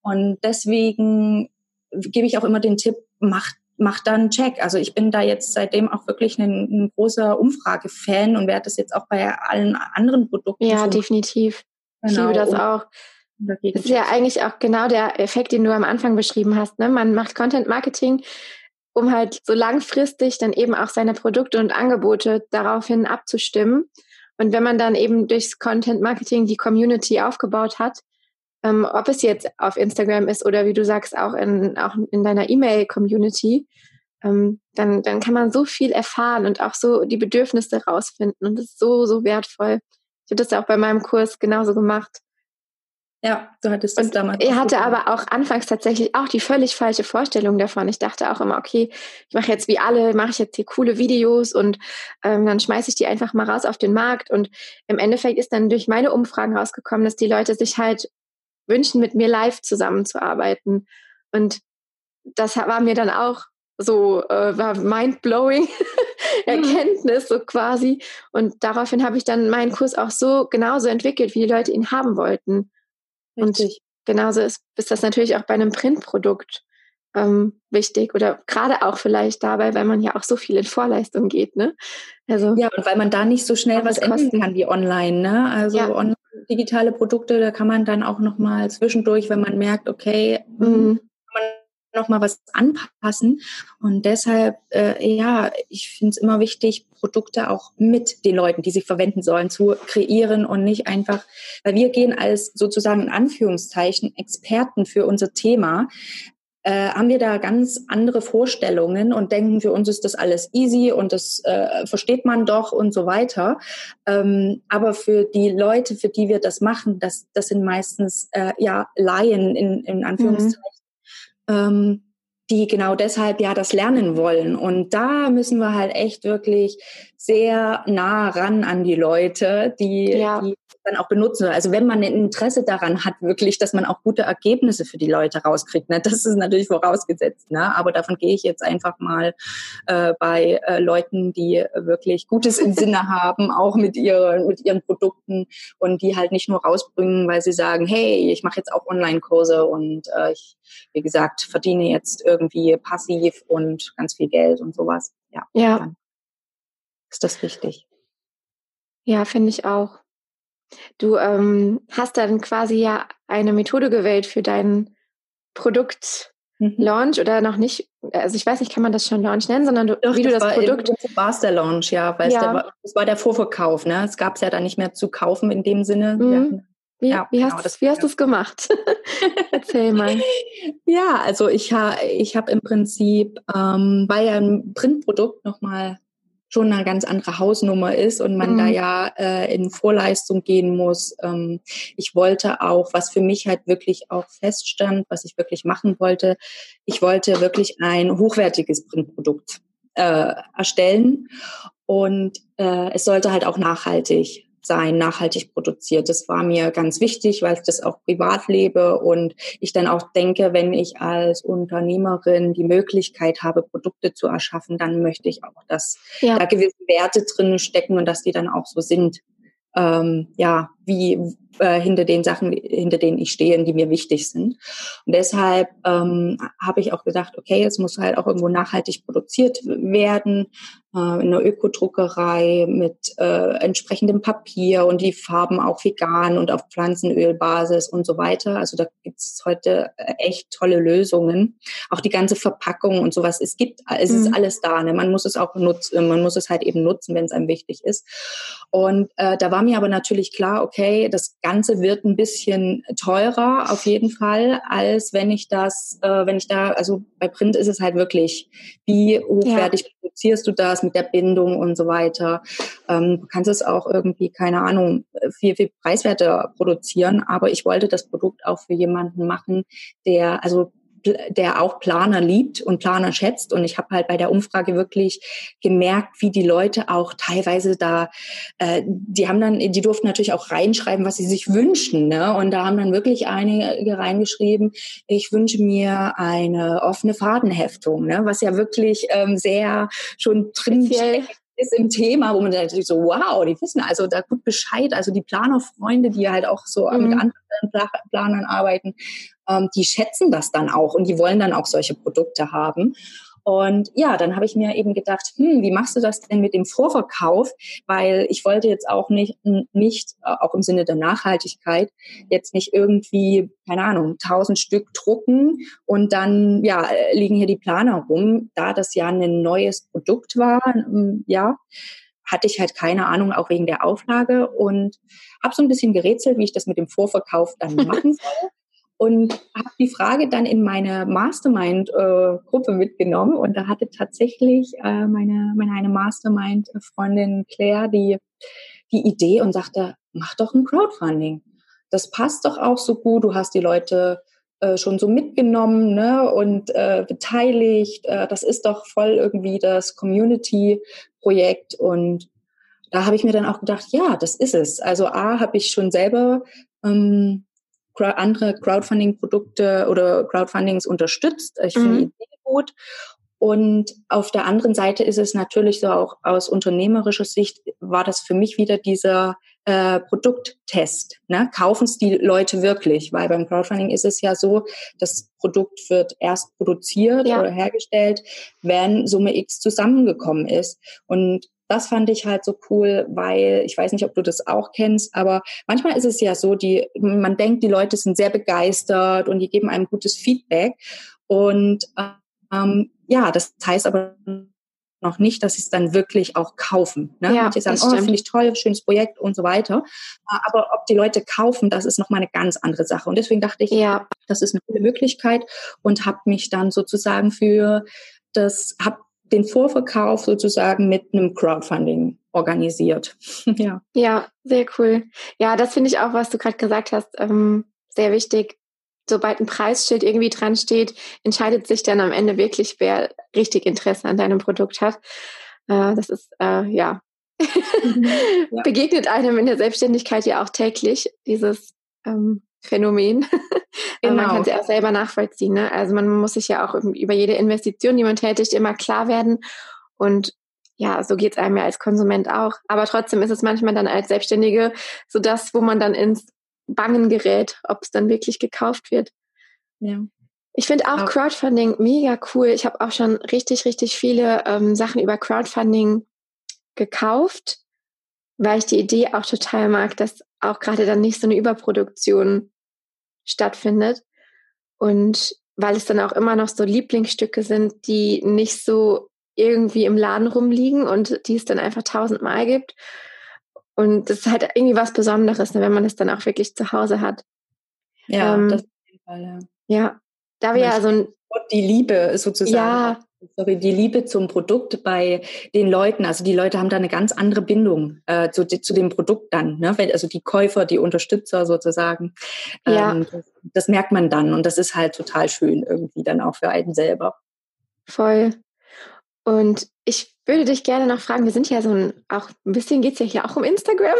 Und deswegen gebe ich auch immer den Tipp, macht mach dann einen Check. Also ich bin da jetzt seitdem auch wirklich ein, ein großer Umfrage-Fan und werde das jetzt auch bei allen anderen Produkten. Ja, so definitiv. Genau. Ich liebe das auch. Das ist ja eigentlich auch genau der Effekt, den du am Anfang beschrieben hast. Ne? Man macht Content Marketing, um halt so langfristig dann eben auch seine Produkte und Angebote daraufhin abzustimmen. Und wenn man dann eben durchs Content Marketing die Community aufgebaut hat, ähm, ob es jetzt auf Instagram ist oder wie du sagst, auch in, auch in deiner E-Mail-Community, ähm, dann, dann kann man so viel erfahren und auch so die Bedürfnisse rausfinden. Und das ist so, so wertvoll. Ich habe das ja auch bei meinem Kurs genauso gemacht. Ja, du hattest das und damals. Er hatte aber auch anfangs tatsächlich auch die völlig falsche Vorstellung davon. Ich dachte auch immer, okay, ich mache jetzt wie alle, mache ich jetzt hier coole Videos und ähm, dann schmeiße ich die einfach mal raus auf den Markt. Und im Endeffekt ist dann durch meine Umfragen rausgekommen, dass die Leute sich halt wünschen, mit mir live zusammenzuarbeiten. Und das war mir dann auch so, äh, war mind-blowing mhm. Erkenntnis so quasi. Und daraufhin habe ich dann meinen Kurs auch so genauso entwickelt, wie die Leute ihn haben wollten. Richtig. Und genauso ist, ist das natürlich auch bei einem Printprodukt ähm, wichtig oder gerade auch vielleicht dabei, weil man ja auch so viel in Vorleistung geht, ne? Also ja, und weil man da nicht so schnell was ändern kann wie online, ne? Also ja. online, digitale Produkte, da kann man dann auch noch mal zwischendurch, wenn man merkt, okay, hm, mhm. kann man noch mal was anpassen. Und deshalb, äh, ja, ich finde es immer wichtig, Produkte auch mit den Leuten, die sie verwenden sollen, zu kreieren und nicht einfach, weil wir gehen als sozusagen in Anführungszeichen Experten für unser Thema äh, haben wir da ganz andere Vorstellungen und denken, für uns ist das alles easy und das äh, versteht man doch und so weiter. Ähm, aber für die Leute, für die wir das machen, das, das sind meistens äh, ja Laien in, in Anführungszeichen. Mhm. Ähm, die genau deshalb ja das lernen wollen. Und da müssen wir halt echt wirklich sehr nah ran an die Leute, die, ja. die dann auch benutzen. Also wenn man ein Interesse daran hat, wirklich, dass man auch gute Ergebnisse für die Leute rauskriegt, ne? das ist natürlich vorausgesetzt. Ne? Aber davon gehe ich jetzt einfach mal äh, bei äh, Leuten, die wirklich Gutes im Sinne haben, auch mit ihren, mit ihren Produkten und die halt nicht nur rausbringen, weil sie sagen, hey, ich mache jetzt auch Online-Kurse und äh, ich, wie gesagt, verdiene jetzt irgendwie passiv und ganz viel Geld und sowas. Ja. ja ist das wichtig. Ja, finde ich auch. Du ähm, hast dann quasi ja eine Methode gewählt für deinen Produktlaunch mhm. oder noch nicht, also ich weiß nicht, kann man das schon Launch nennen, sondern du, Doch, wie du das, das Produkt. War es der Launch, ja, weil ja. Der, das war der Vorverkauf, ne? Es gab es ja dann nicht mehr zu kaufen in dem Sinne. Mhm. Wie, ja, wie, genau, hast, wie hast du es gemacht? Erzähl mal. Ja, also ich, ha, ich habe im Prinzip ähm, bei einem Printprodukt nochmal schon eine ganz andere Hausnummer ist und man mhm. da ja äh, in Vorleistung gehen muss. Ähm, ich wollte auch, was für mich halt wirklich auch feststand, was ich wirklich machen wollte, ich wollte wirklich ein hochwertiges Printprodukt äh, erstellen und äh, es sollte halt auch nachhaltig sein, nachhaltig produziert. Das war mir ganz wichtig, weil ich das auch privat lebe und ich dann auch denke, wenn ich als Unternehmerin die Möglichkeit habe, Produkte zu erschaffen, dann möchte ich auch, dass ja. da gewisse Werte drin stecken und dass die dann auch so sind. Ähm, ja, wie äh, hinter den Sachen, hinter denen ich stehe, die mir wichtig sind. Und deshalb ähm, habe ich auch gedacht, okay, es muss halt auch irgendwo nachhaltig produziert werden, in einer Ökodruckerei mit äh, entsprechendem Papier und die Farben auch vegan und auf Pflanzenölbasis und so weiter. Also da gibt es heute äh, echt tolle Lösungen. Auch die ganze Verpackung und sowas. Es gibt, es mhm. ist alles da. Ne? Man muss es auch nutzen, man muss es halt eben nutzen, wenn es einem wichtig ist. Und äh, da war mir aber natürlich klar, okay, das Ganze wird ein bisschen teurer auf jeden Fall, als wenn ich das, äh, wenn ich da, also bei Print ist es halt wirklich, wie hochwertig ja. Produzierst du das mit der Bindung und so weiter. Ähm, du kannst es auch irgendwie, keine Ahnung, viel, viel preiswerter produzieren, aber ich wollte das Produkt auch für jemanden machen, der, also der auch Planer liebt und Planer schätzt. Und ich habe halt bei der Umfrage wirklich gemerkt, wie die Leute auch teilweise da, äh, die haben dann, die durften natürlich auch reinschreiben, was sie sich wünschen. Ne? Und da haben dann wirklich einige reingeschrieben, ich wünsche mir eine offene Fadenheftung, ne? was ja wirklich ähm, sehr schon drin ist im Thema, wo man dann natürlich so, wow, die wissen also da gut Bescheid. Also die Planerfreunde, die halt auch so mhm. mit anderen Planern arbeiten, ähm, die schätzen das dann auch und die wollen dann auch solche Produkte haben. Und ja, dann habe ich mir eben gedacht, hm, wie machst du das denn mit dem Vorverkauf? Weil ich wollte jetzt auch nicht, nicht äh, auch im Sinne der Nachhaltigkeit, jetzt nicht irgendwie, keine Ahnung, tausend Stück drucken und dann, ja, liegen hier die Planer rum. Da das ja ein neues Produkt war, ähm, ja, hatte ich halt keine Ahnung, auch wegen der Auflage und habe so ein bisschen gerätselt, wie ich das mit dem Vorverkauf dann machen soll und habe die Frage dann in meine Mastermind-Gruppe mitgenommen und da hatte tatsächlich äh, meine, meine eine Mastermind-Freundin Claire die, die Idee und sagte, mach doch ein Crowdfunding. Das passt doch auch so gut, du hast die Leute äh, schon so mitgenommen ne, und äh, beteiligt. Äh, das ist doch voll irgendwie das Community-Projekt und da habe ich mir dann auch gedacht, ja, das ist es. Also A, habe ich schon selber ähm, andere Crowdfunding-Produkte oder Crowdfundings unterstützt. Ich finde mhm. die Idee gut. Und auf der anderen Seite ist es natürlich so auch aus unternehmerischer Sicht war das für mich wieder dieser äh, Produkttest. Ne? Kaufen es die Leute wirklich? Weil beim Crowdfunding ist es ja so, das Produkt wird erst produziert ja. oder hergestellt, wenn Summe X zusammengekommen ist. Und das fand ich halt so cool, weil ich weiß nicht, ob du das auch kennst, aber manchmal ist es ja so, die, man denkt, die Leute sind sehr begeistert und die geben einem gutes Feedback. Und ähm, ja, das heißt aber noch nicht, dass sie es dann wirklich auch kaufen. Ne? Ja, die sagen, oh, finde ich toll, schönes Projekt und so weiter. Aber ob die Leute kaufen, das ist nochmal eine ganz andere Sache. Und deswegen dachte ich, ja. das ist eine gute Möglichkeit und habe mich dann sozusagen für das, habe den Vorverkauf sozusagen mit einem Crowdfunding organisiert. ja. Ja, sehr cool. Ja, das finde ich auch, was du gerade gesagt hast, ähm, sehr wichtig. Sobald ein Preisschild irgendwie dran steht, entscheidet sich dann am Ende wirklich, wer richtig Interesse an deinem Produkt hat. Äh, das ist, äh, ja, mhm. ja. begegnet einem in der Selbstständigkeit ja auch täglich, dieses ähm, Phänomen. Genau. man kann es ja auch selber nachvollziehen. Ne? Also man muss sich ja auch über jede Investition, die man tätigt, immer klar werden. Und ja, so geht es einem ja als Konsument auch. Aber trotzdem ist es manchmal dann als Selbstständige so das, wo man dann ins Bangen gerät, ob es dann wirklich gekauft wird. Ja. Ich finde auch Crowdfunding mega cool. Ich habe auch schon richtig, richtig viele ähm, Sachen über Crowdfunding gekauft, weil ich die Idee auch total mag, dass auch gerade dann nicht so eine Überproduktion stattfindet. Und weil es dann auch immer noch so Lieblingsstücke sind, die nicht so irgendwie im Laden rumliegen und die es dann einfach tausendmal gibt. Und das ist halt irgendwie was Besonderes, ne, wenn man es dann auch wirklich zu Hause hat. Ja, ähm, das auf jeden Fall, ja. Ja, da wir ja so ein. Die Liebe sozusagen. Ja, sorry, die Liebe zum Produkt bei den Leuten, also die Leute haben da eine ganz andere Bindung äh, zu, zu dem Produkt dann, ne? also die Käufer, die Unterstützer sozusagen. Ja. Ähm, das, das, merkt man dann und das ist halt total schön irgendwie dann auch für einen selber. Voll. Und ich würde dich gerne noch fragen, wir sind ja so ein, auch ein bisschen geht es ja hier auch um Instagram.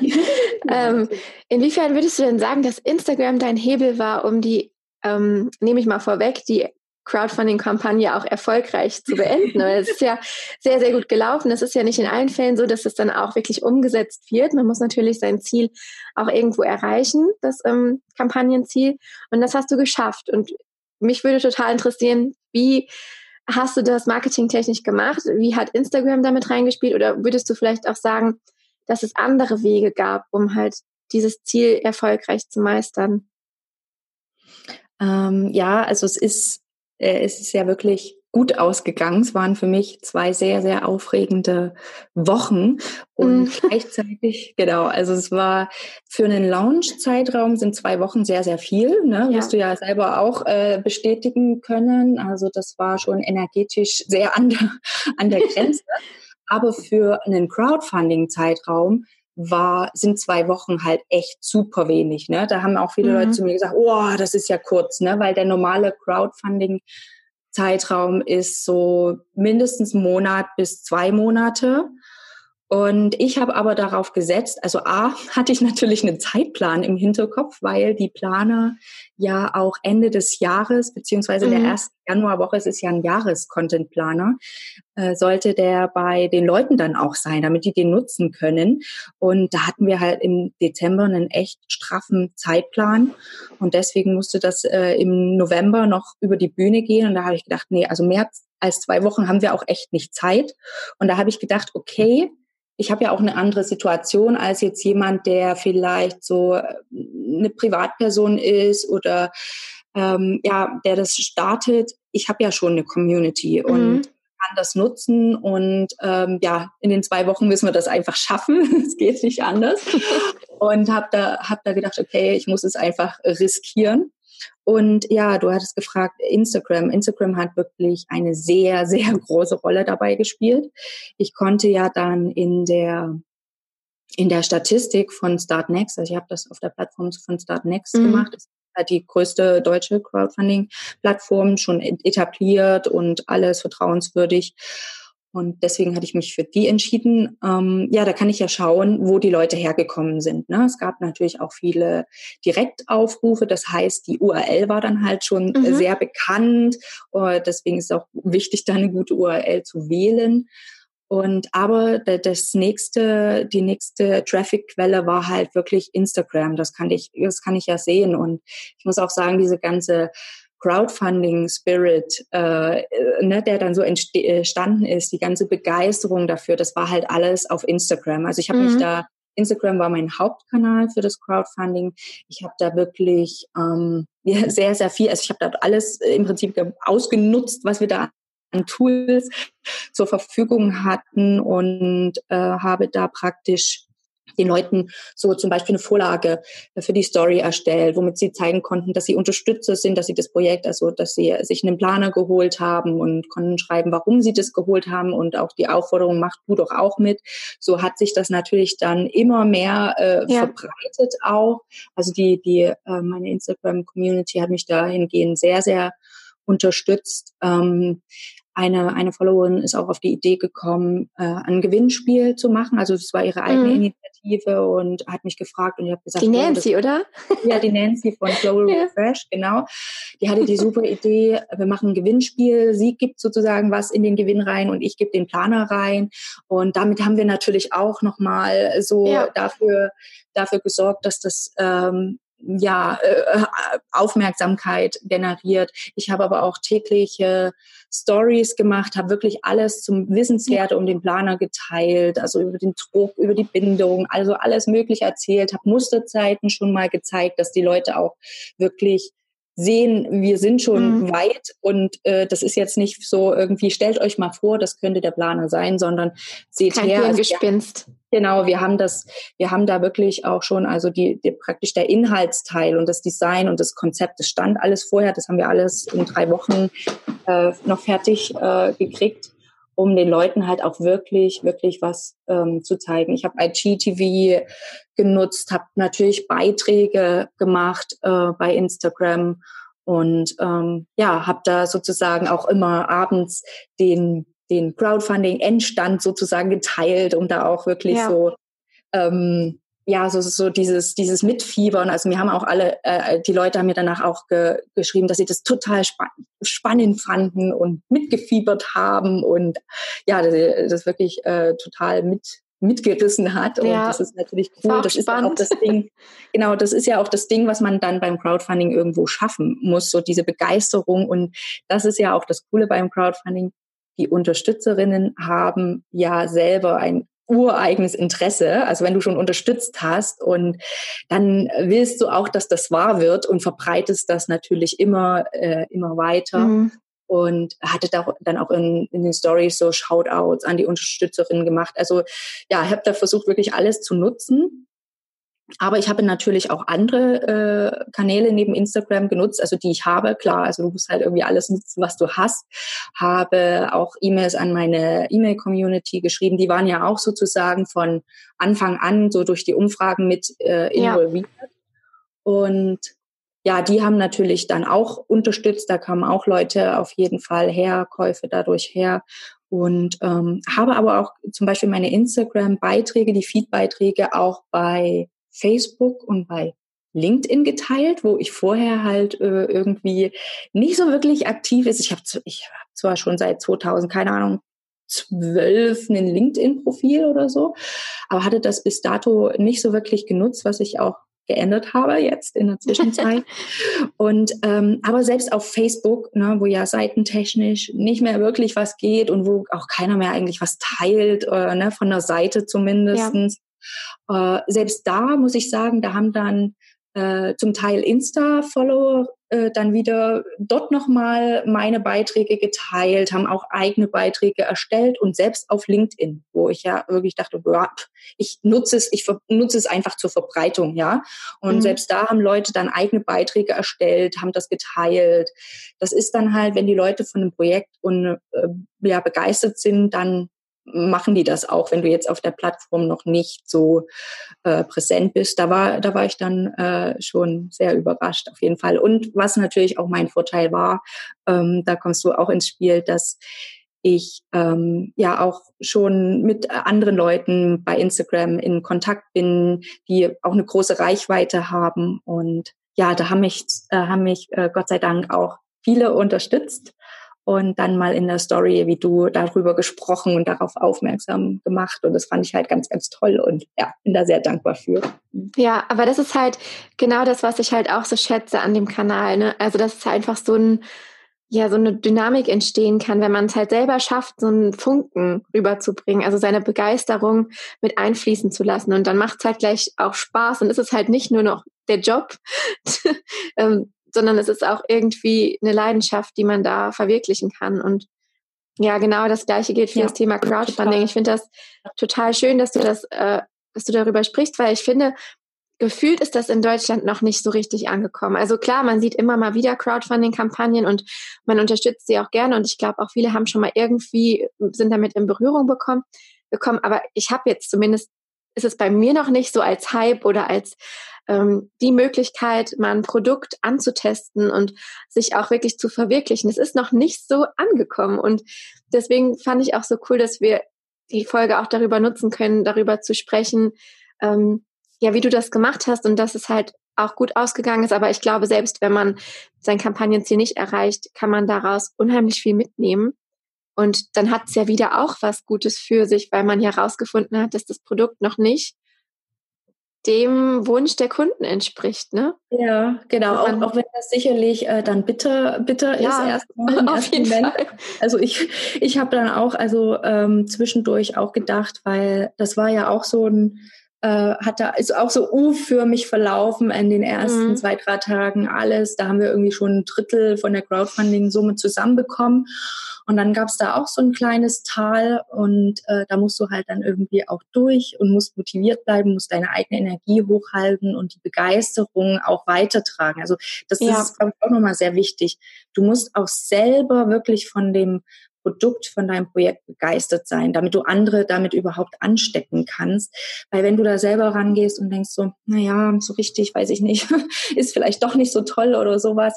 ähm, inwiefern würdest du denn sagen, dass Instagram dein Hebel war, um die, ähm, nehme ich mal vorweg, die Crowdfunding-Kampagne auch erfolgreich zu beenden. Weil es ist ja sehr, sehr gut gelaufen. Es ist ja nicht in allen Fällen so, dass es dann auch wirklich umgesetzt wird. Man muss natürlich sein Ziel auch irgendwo erreichen, das ähm, Kampagnenziel. Und das hast du geschafft. Und mich würde total interessieren, wie hast du das marketingtechnisch gemacht? Wie hat Instagram damit reingespielt? Oder würdest du vielleicht auch sagen, dass es andere Wege gab, um halt dieses Ziel erfolgreich zu meistern? Ähm, ja, also es ist äh, es ist ja wirklich gut ausgegangen. Es waren für mich zwei sehr, sehr aufregende Wochen und mhm. gleichzeitig, genau, also es war für einen Launch-Zeitraum sind zwei Wochen sehr, sehr viel, ne? Ja. wirst du ja selber auch äh, bestätigen können. Also das war schon energetisch sehr an der, an der Grenze. Aber für einen Crowdfunding-Zeitraum war, sind zwei Wochen halt echt super wenig. Ne? Da haben auch viele mhm. Leute zu mir gesagt, oh, das ist ja kurz, ne? weil der normale Crowdfunding Zeitraum ist so mindestens Monat bis zwei Monate. Und ich habe aber darauf gesetzt, also A, hatte ich natürlich einen Zeitplan im Hinterkopf, weil die Planer ja auch Ende des Jahres, beziehungsweise mhm. der ersten Januarwoche, es ist ja ein Jahres-Content-Planer, äh, sollte der bei den Leuten dann auch sein, damit die den nutzen können. Und da hatten wir halt im Dezember einen echt straffen Zeitplan. Und deswegen musste das äh, im November noch über die Bühne gehen. Und da habe ich gedacht, nee, also mehr als zwei Wochen haben wir auch echt nicht Zeit. Und da habe ich gedacht, okay, ich habe ja auch eine andere Situation als jetzt jemand, der vielleicht so äh, eine Privatperson ist oder ähm, ja, der das startet. Ich habe ja schon eine Community mhm. und kann das nutzen und ähm, ja, in den zwei Wochen müssen wir das einfach schaffen. Es geht nicht anders. und habe da, hab da gedacht, okay, ich muss es einfach riskieren. Und ja, du hattest gefragt, Instagram. Instagram hat wirklich eine sehr, sehr große Rolle dabei gespielt. Ich konnte ja dann in der in der Statistik von Startnext, also ich habe das auf der Plattform von Startnext mhm. gemacht, das ist halt die größte deutsche Crowdfunding-Plattform, schon etabliert und alles vertrauenswürdig. Und deswegen hatte ich mich für die entschieden. Ähm, ja, da kann ich ja schauen, wo die Leute hergekommen sind. Ne? Es gab natürlich auch viele Direktaufrufe. Das heißt, die URL war dann halt schon mhm. sehr bekannt. Uh, deswegen ist es auch wichtig, da eine gute URL zu wählen. Und aber das nächste, die nächste Traffic-Quelle war halt wirklich Instagram. Das kann ich, das kann ich ja sehen. Und ich muss auch sagen, diese ganze Crowdfunding-Spirit, äh, ne, der dann so entstanden ist, die ganze Begeisterung dafür, das war halt alles auf Instagram. Also ich habe mhm. mich da, Instagram war mein Hauptkanal für das Crowdfunding. Ich habe da wirklich ähm, ja, sehr, sehr viel, also ich habe da alles im Prinzip ausgenutzt, was wir da an Tools zur Verfügung hatten und äh, habe da praktisch den Leuten so zum Beispiel eine Vorlage für die Story erstellt, womit sie zeigen konnten, dass sie Unterstützer sind, dass sie das Projekt, also dass sie sich einen Planer geholt haben und konnten schreiben, warum sie das geholt haben und auch die Aufforderung macht du doch auch mit. So hat sich das natürlich dann immer mehr äh, ja. verbreitet auch. Also die die äh, meine Instagram Community hat mich dahingehend sehr sehr unterstützt. Ähm, eine, eine Followerin ist auch auf die Idee gekommen, äh, ein Gewinnspiel zu machen. Also es war ihre eigene mhm. Initiative und hat mich gefragt und ich habe gesagt, die Nancy, oh, das, oder? Ja, die Nancy von Global ja. Refresh, genau. Die hatte die super Idee, wir machen ein Gewinnspiel. Sie gibt sozusagen was in den Gewinn rein und ich gebe den Planer rein. Und damit haben wir natürlich auch nochmal so ja. dafür dafür gesorgt, dass das ähm, ja, äh, Aufmerksamkeit generiert. Ich habe aber auch tägliche Stories gemacht, habe wirklich alles zum Wissenswerte um den Planer geteilt, also über den Druck, über die Bindung, also alles Mögliche erzählt, habe Musterzeiten schon mal gezeigt, dass die Leute auch wirklich sehen, wir sind schon mhm. weit und äh, das ist jetzt nicht so irgendwie, stellt euch mal vor, das könnte der Planer sein, sondern seht Kein her. Also, Gespinst. Ja, genau, wir haben das, wir haben da wirklich auch schon, also die, die praktisch der Inhaltsteil und das Design und das Konzept, das stand alles vorher, das haben wir alles in drei Wochen äh, noch fertig äh, gekriegt um den Leuten halt auch wirklich, wirklich was ähm, zu zeigen. Ich habe IGTV genutzt, habe natürlich Beiträge gemacht äh, bei Instagram und ähm, ja, habe da sozusagen auch immer abends den den Crowdfunding-Endstand sozusagen geteilt, um da auch wirklich ja. so ähm, ja, so, so dieses, dieses Mitfiebern. Also mir haben auch alle, äh, die Leute haben mir danach auch ge geschrieben, dass sie das total spa spannend fanden und mitgefiebert haben und ja, das, das wirklich äh, total mit mitgerissen hat. Und ja, das ist natürlich cool. Das ist ja auch das Ding, genau, das ist ja auch das Ding, was man dann beim Crowdfunding irgendwo schaffen muss, so diese Begeisterung. Und das ist ja auch das Coole beim Crowdfunding. Die Unterstützerinnen haben ja selber ein ureigenes Interesse, also wenn du schon unterstützt hast und dann willst du auch, dass das wahr wird und verbreitest das natürlich immer, äh, immer weiter. Mhm. Und hatte da dann auch in, in den Stories so Shoutouts an die Unterstützerinnen gemacht. Also ja, ich habe da versucht, wirklich alles zu nutzen. Aber ich habe natürlich auch andere äh, Kanäle neben Instagram genutzt, also die ich habe, klar, also du musst halt irgendwie alles nutzen, was du hast. Habe auch E-Mails an meine E-Mail-Community geschrieben, die waren ja auch sozusagen von Anfang an so durch die Umfragen mit äh, involviert. Ja. Und ja, die haben natürlich dann auch unterstützt, da kamen auch Leute auf jeden Fall her, Käufe dadurch her. Und ähm, habe aber auch zum Beispiel meine Instagram-Beiträge, die Feed-Beiträge auch bei Facebook und bei LinkedIn geteilt, wo ich vorher halt äh, irgendwie nicht so wirklich aktiv ist. Ich habe ich hab zwar schon seit 2000, keine Ahnung, zwölf ein LinkedIn-Profil oder so, aber hatte das bis dato nicht so wirklich genutzt, was ich auch geändert habe jetzt in der Zwischenzeit. und ähm, aber selbst auf Facebook, ne, wo ja seitentechnisch nicht mehr wirklich was geht und wo auch keiner mehr eigentlich was teilt, äh, ne, von der Seite zumindestens. Äh, selbst da muss ich sagen, da haben dann äh, zum Teil Insta-Follower äh, dann wieder dort nochmal meine Beiträge geteilt, haben auch eigene Beiträge erstellt und selbst auf LinkedIn, wo ich ja wirklich dachte, boah, ich nutze es, ich nutze es einfach zur Verbreitung, ja. Und mhm. selbst da haben Leute dann eigene Beiträge erstellt, haben das geteilt. Das ist dann halt, wenn die Leute von einem Projekt und äh, ja begeistert sind, dann machen die das auch, wenn du jetzt auf der Plattform noch nicht so äh, präsent bist. Da war, da war ich dann äh, schon sehr überrascht auf jeden Fall. Und was natürlich auch mein Vorteil war, ähm, da kommst du auch ins Spiel, dass ich ähm, ja auch schon mit anderen Leuten bei Instagram in Kontakt bin, die auch eine große Reichweite haben. Und ja, da haben mich, äh, haben mich äh, Gott sei Dank auch viele unterstützt und dann mal in der Story, wie du darüber gesprochen und darauf aufmerksam gemacht. Und das fand ich halt ganz, ganz toll und ja, bin da sehr dankbar für. Ja, aber das ist halt genau das, was ich halt auch so schätze an dem Kanal. Ne? Also, dass es einfach so ein, ja, so eine Dynamik entstehen kann, wenn man es halt selber schafft, so einen Funken rüberzubringen, also seine Begeisterung mit einfließen zu lassen. Und dann macht es halt gleich auch Spaß und ist es halt nicht nur noch der Job, ähm, sondern es ist auch irgendwie eine Leidenschaft, die man da verwirklichen kann. Und ja, genau das Gleiche gilt für ja, das Thema Crowdfunding. Ich finde das total schön, dass du das, äh, dass du darüber sprichst, weil ich finde, gefühlt ist das in Deutschland noch nicht so richtig angekommen. Also klar, man sieht immer mal wieder Crowdfunding-Kampagnen und man unterstützt sie auch gerne. Und ich glaube, auch viele haben schon mal irgendwie sind damit in Berührung bekommen, bekommen. Aber ich habe jetzt zumindest ist es bei mir noch nicht so als Hype oder als ähm, die Möglichkeit, mal ein Produkt anzutesten und sich auch wirklich zu verwirklichen. Es ist noch nicht so angekommen. Und deswegen fand ich auch so cool, dass wir die Folge auch darüber nutzen können, darüber zu sprechen, ähm, ja, wie du das gemacht hast und dass es halt auch gut ausgegangen ist. Aber ich glaube, selbst wenn man sein Kampagnenziel nicht erreicht, kann man daraus unheimlich viel mitnehmen. Und dann hat es ja wieder auch was Gutes für sich, weil man herausgefunden hat, dass das Produkt noch nicht dem Wunsch der Kunden entspricht, ne? Ja, genau. Auch, auch, wenn das sicherlich äh, dann bitter, bitter ja, ist erstmal. Auf jeden Moment. Fall. Also ich, ich habe dann auch also ähm, zwischendurch auch gedacht, weil das war ja auch so ein äh, hat da ist auch so U-förmig verlaufen in den ersten mhm. zwei, drei Tagen alles. Da haben wir irgendwie schon ein Drittel von der Crowdfunding-Summe zusammenbekommen. Und dann gab es da auch so ein kleines Tal und äh, da musst du halt dann irgendwie auch durch und musst motiviert bleiben, musst deine eigene Energie hochhalten und die Begeisterung auch weitertragen. Also das ja. ist, glaube ich, auch nochmal sehr wichtig. Du musst auch selber wirklich von dem Produkt, von deinem Projekt begeistert sein, damit du andere damit überhaupt anstecken kannst. Weil wenn du da selber rangehst und denkst so, na ja, so richtig, weiß ich nicht, ist vielleicht doch nicht so toll oder sowas,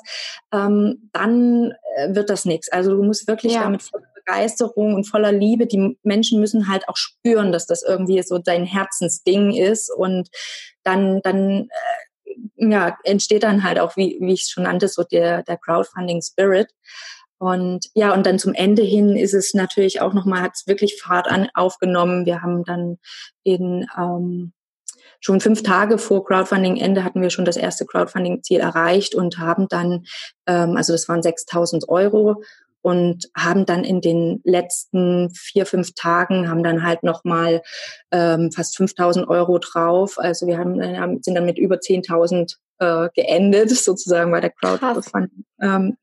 ähm, dann äh, wird das nichts. Also du musst wirklich ja. damit voller Begeisterung und voller Liebe, die Menschen müssen halt auch spüren, dass das irgendwie so dein Herzensding ist und dann, dann, äh, ja, entsteht dann halt auch, wie, wie ich es schon nannte, so der, der Crowdfunding Spirit. Und ja, und dann zum Ende hin ist es natürlich auch nochmal, hat es wirklich Fahrt an, aufgenommen. Wir haben dann in ähm, schon fünf Tage vor Crowdfunding-Ende hatten wir schon das erste Crowdfunding-Ziel erreicht und haben dann, ähm, also das waren 6.000 Euro und haben dann in den letzten vier, fünf Tagen haben dann halt nochmal ähm, fast 5.000 Euro drauf. Also wir haben, äh, sind dann mit über 10.000 äh, geendet, sozusagen bei der Crowdfunding. Ähm,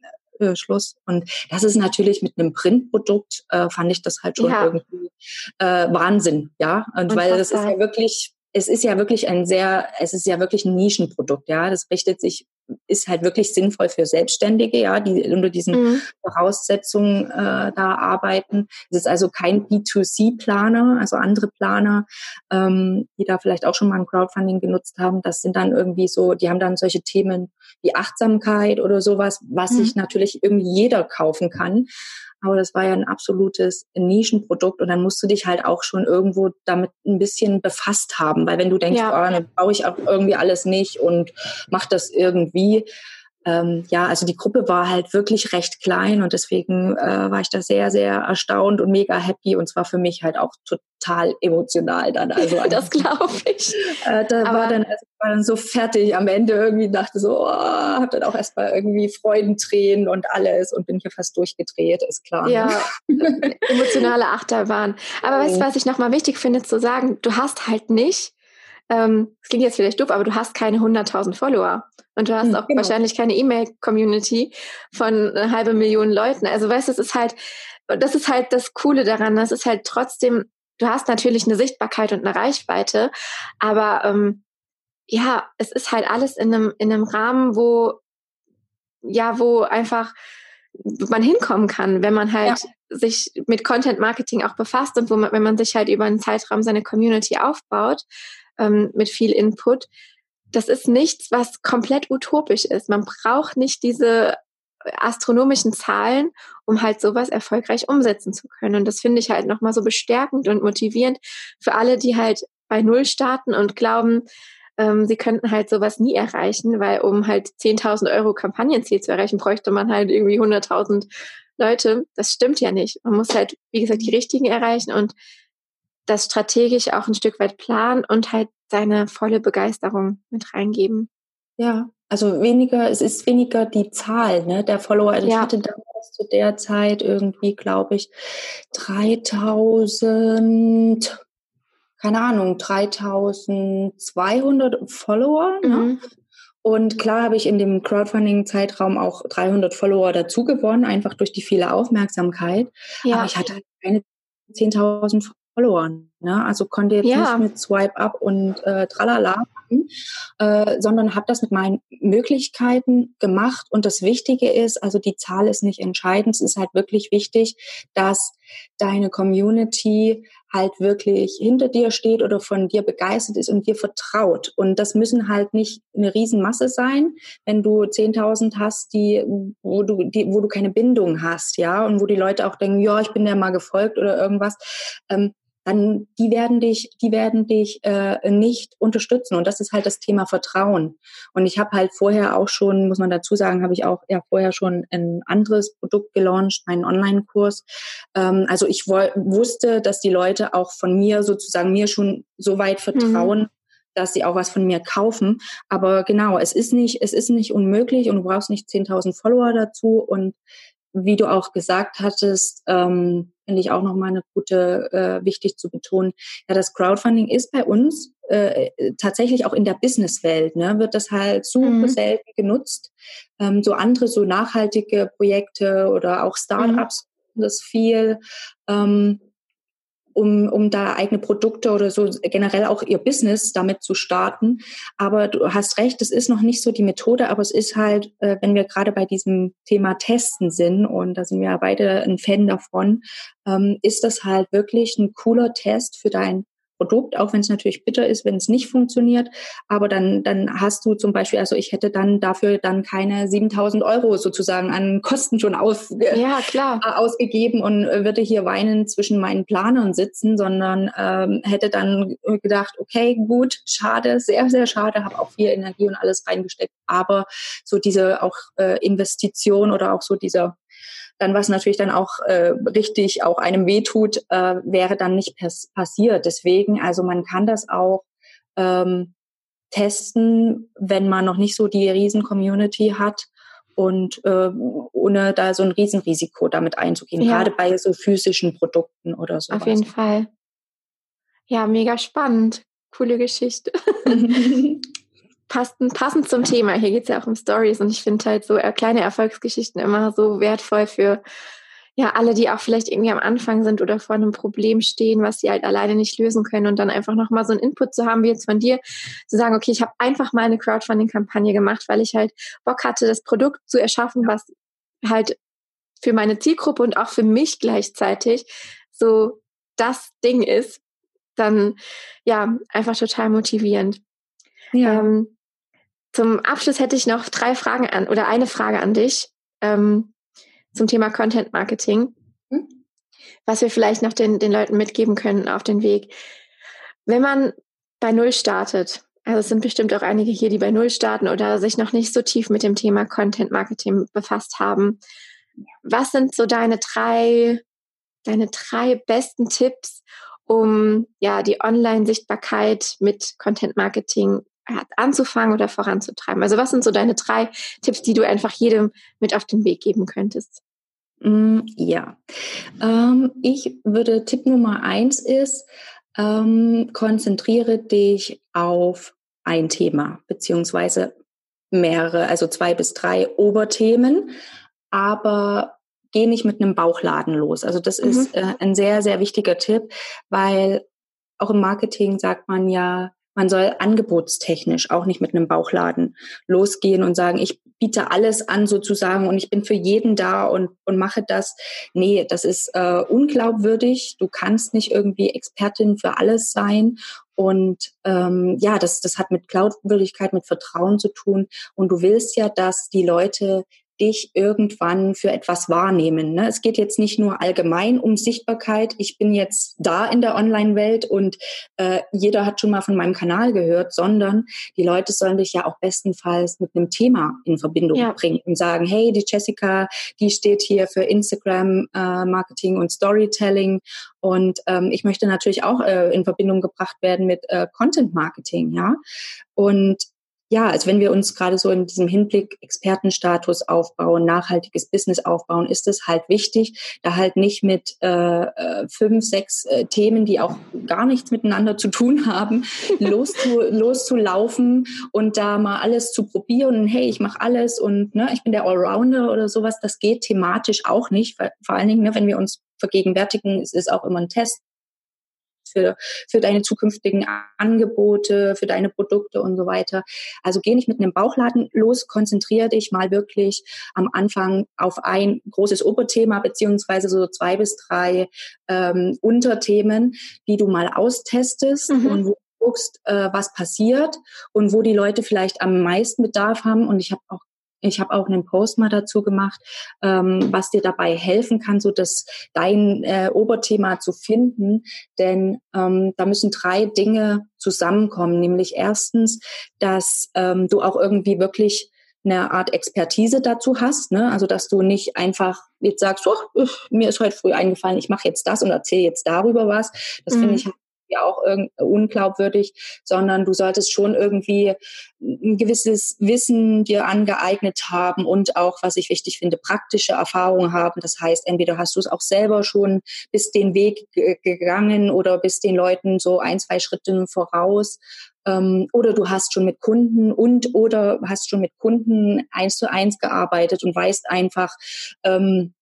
äh, Schluss. Und das ist natürlich mit einem Printprodukt, äh, fand ich das halt schon ja. irgendwie äh, Wahnsinn, ja. Und, Und weil das ist ja wirklich es ist ja wirklich ein sehr, es ist ja wirklich ein Nischenprodukt, ja. Das richtet sich, ist halt wirklich sinnvoll für Selbstständige, ja, die unter diesen mhm. Voraussetzungen äh, da arbeiten. Es ist also kein B2C-Planer, also andere Planer, ähm, die da vielleicht auch schon mal ein Crowdfunding genutzt haben. Das sind dann irgendwie so, die haben dann solche Themen wie Achtsamkeit oder sowas, was mhm. sich natürlich irgendwie jeder kaufen kann. Aber das war ja ein absolutes Nischenprodukt und dann musst du dich halt auch schon irgendwo damit ein bisschen befasst haben, weil wenn du denkst, ja. oh, dann brauche ich auch irgendwie alles nicht und mach das irgendwie, ähm, ja, also die Gruppe war halt wirklich recht klein und deswegen äh, war ich da sehr, sehr erstaunt und mega happy und zwar für mich halt auch total emotional dann. Also das glaube ich. Äh, da war dann, also war dann so fertig am Ende irgendwie dachte so, oh, hab dann auch erstmal irgendwie Freudentränen und alles und bin hier fast durchgedreht, ist klar. Ja, ne? emotionale Achterbahn. Aber weißt du, was ich nochmal wichtig finde zu sagen? Du hast halt nicht ähm, das klingt jetzt vielleicht doof, aber du hast keine 100.000 Follower. Und du hast hm, auch genau. wahrscheinlich keine E-Mail-Community von einer halben Million Leuten. Also weißt du, das ist halt, das ist halt das Coole daran. Das ist halt trotzdem, du hast natürlich eine Sichtbarkeit und eine Reichweite, aber ähm, ja, es ist halt alles in einem, in einem Rahmen, wo, ja, wo einfach man hinkommen kann, wenn man halt ja. sich mit Content Marketing auch befasst und wo man, wenn man sich halt über einen Zeitraum seine Community aufbaut, ähm, mit viel Input. Das ist nichts, was komplett utopisch ist. Man braucht nicht diese astronomischen Zahlen, um halt sowas erfolgreich umsetzen zu können. Und das finde ich halt nochmal so bestärkend und motivierend für alle, die halt bei Null starten und glauben, ähm, sie könnten halt sowas nie erreichen, weil um halt 10.000 Euro Kampagnenziel zu erreichen, bräuchte man halt irgendwie 100.000 Leute. Das stimmt ja nicht. Man muss halt, wie gesagt, die richtigen erreichen und das strategisch auch ein Stück weit planen und halt seine volle Begeisterung mit reingeben. Ja, also weniger, es ist weniger die Zahl ne, der Follower. Also ja. Ich hatte damals zu der Zeit irgendwie, glaube ich, 3000, keine Ahnung, 3200 Follower. Ne? Mhm. Ne? Und klar habe ich in dem Crowdfunding-Zeitraum auch 300 Follower dazu gewonnen, einfach durch die viele Aufmerksamkeit. Ja. Aber ich hatte halt keine 10.000 verloren. Ne? Also konnte jetzt ja. nicht mit Swipe Up und äh, Tralala machen, äh, sondern habe das mit meinen Möglichkeiten gemacht. Und das Wichtige ist, also die Zahl ist nicht entscheidend. Es ist halt wirklich wichtig, dass deine Community halt wirklich hinter dir steht oder von dir begeistert ist und dir vertraut. Und das müssen halt nicht eine Riesenmasse sein, wenn du 10.000 hast, die, wo du, die, wo du keine Bindung hast, ja, und wo die Leute auch denken, ja, ich bin der mal gefolgt oder irgendwas. Ähm, dann die werden dich, die werden dich äh, nicht unterstützen. Und das ist halt das Thema Vertrauen. Und ich habe halt vorher auch schon, muss man dazu sagen, habe ich auch ja vorher schon ein anderes Produkt gelauncht, meinen Online-Kurs. Ähm, also ich wusste, dass die Leute auch von mir sozusagen mir schon so weit vertrauen. Mhm dass sie auch was von mir kaufen. Aber genau, es ist nicht, es ist nicht unmöglich und du brauchst nicht 10.000 Follower dazu. Und wie du auch gesagt hattest, ähm, finde ich auch nochmal eine gute, äh, wichtig zu betonen. Ja, das Crowdfunding ist bei uns äh, tatsächlich auch in der Businesswelt, ne, wird das halt super mhm. selten genutzt. Ähm, so andere, so nachhaltige Projekte oder auch Startups mhm. das viel. Ähm, um, um da eigene Produkte oder so generell auch ihr Business damit zu starten. Aber du hast recht, es ist noch nicht so die Methode, aber es ist halt, äh, wenn wir gerade bei diesem Thema Testen sind, und da sind wir ja beide ein Fan davon, ähm, ist das halt wirklich ein cooler Test für dein Produkt, auch wenn es natürlich bitter ist, wenn es nicht funktioniert. Aber dann, dann hast du zum Beispiel, also ich hätte dann dafür dann keine 7000 Euro sozusagen an Kosten schon aus, ja, klar. Äh, ausgegeben und äh, würde hier weinen zwischen meinen Planern sitzen, sondern ähm, hätte dann gedacht, okay, gut, schade, sehr, sehr schade, habe auch viel Energie und alles reingesteckt. Aber so diese auch äh, Investition oder auch so dieser dann was natürlich dann auch äh, richtig auch einem wehtut, äh, wäre dann nicht passiert. Deswegen, also man kann das auch ähm, testen, wenn man noch nicht so die Riesen-Community hat und äh, ohne da so ein Riesenrisiko damit einzugehen, ja. gerade bei so physischen Produkten oder so. Auf jeden Fall. Ja, mega spannend. Coole Geschichte. passend, passend zum Thema. Hier geht es ja auch um Stories und ich finde halt so äh, kleine Erfolgsgeschichten immer so wertvoll für ja, alle, die auch vielleicht irgendwie am Anfang sind oder vor einem Problem stehen, was sie halt alleine nicht lösen können und dann einfach nochmal so einen Input zu haben, wie jetzt von dir, zu sagen, okay, ich habe einfach mal eine Crowdfunding-Kampagne gemacht, weil ich halt Bock hatte, das Produkt zu erschaffen, was halt für meine Zielgruppe und auch für mich gleichzeitig so das Ding ist, dann ja, einfach total motivierend. Ja. Ähm, zum Abschluss hätte ich noch drei Fragen an oder eine Frage an dich. Ähm, zum Thema Content Marketing, hm? was wir vielleicht noch den, den Leuten mitgeben können auf den Weg. Wenn man bei Null startet, also es sind bestimmt auch einige hier, die bei Null starten oder sich noch nicht so tief mit dem Thema Content Marketing befasst haben. Was sind so deine drei, deine drei besten Tipps, um ja die Online-Sichtbarkeit mit Content Marketing anzufangen oder voranzutreiben? Also was sind so deine drei Tipps, die du einfach jedem mit auf den Weg geben könntest? Mm, ja, ähm, ich würde Tipp Nummer eins ist, ähm, konzentriere dich auf ein Thema beziehungsweise mehrere, also zwei bis drei Oberthemen, aber geh nicht mit einem Bauchladen los. Also das mhm. ist äh, ein sehr, sehr wichtiger Tipp, weil auch im Marketing sagt man ja, man soll angebotstechnisch auch nicht mit einem Bauchladen losgehen und sagen, ich biete alles an sozusagen und ich bin für jeden da und, und mache das. Nee, das ist äh, unglaubwürdig. Du kannst nicht irgendwie Expertin für alles sein. Und ähm, ja, das, das hat mit Glaubwürdigkeit, mit Vertrauen zu tun. Und du willst ja, dass die Leute dich irgendwann für etwas wahrnehmen. Ne? Es geht jetzt nicht nur allgemein um Sichtbarkeit. Ich bin jetzt da in der Online-Welt und äh, jeder hat schon mal von meinem Kanal gehört, sondern die Leute sollen dich ja auch bestenfalls mit einem Thema in Verbindung ja. bringen und sagen, hey, die Jessica, die steht hier für Instagram äh, Marketing und Storytelling und ähm, ich möchte natürlich auch äh, in Verbindung gebracht werden mit äh, Content Marketing, ja. Und ja, also wenn wir uns gerade so in diesem Hinblick Expertenstatus aufbauen, nachhaltiges Business aufbauen, ist es halt wichtig, da halt nicht mit äh, äh, fünf, sechs äh, Themen, die auch gar nichts miteinander zu tun haben, loszu, loszulaufen und da mal alles zu probieren. Hey, ich mache alles und ne, ich bin der Allrounder oder sowas. Das geht thematisch auch nicht. Vor allen Dingen, ne, wenn wir uns vergegenwärtigen, es ist auch immer ein Test für, für deine zukünftigen Angebote, für deine Produkte und so weiter. Also geh nicht mit einem Bauchladen los, konzentriere dich mal wirklich am Anfang auf ein großes Oberthema beziehungsweise so zwei bis drei ähm, Unterthemen, die du mal austestest mhm. und wo guckst, äh, was passiert und wo die Leute vielleicht am meisten Bedarf haben. Und ich habe auch ich habe auch einen Post mal dazu gemacht, ähm, was dir dabei helfen kann, so dass dein äh, Oberthema zu finden. Denn ähm, da müssen drei Dinge zusammenkommen. Nämlich erstens, dass ähm, du auch irgendwie wirklich eine Art Expertise dazu hast, ne? also dass du nicht einfach jetzt sagst, oh, mir ist heute früh eingefallen, ich mache jetzt das und erzähle jetzt darüber was. Das mhm. finde ich ja auch unglaubwürdig, sondern du solltest schon irgendwie ein gewisses Wissen dir angeeignet haben und auch, was ich wichtig finde, praktische Erfahrung haben. Das heißt, entweder hast du es auch selber schon bis den Weg gegangen oder bis den Leuten so ein, zwei Schritte voraus ähm, oder du hast schon mit Kunden und oder hast schon mit Kunden eins zu eins gearbeitet und weißt einfach, ähm,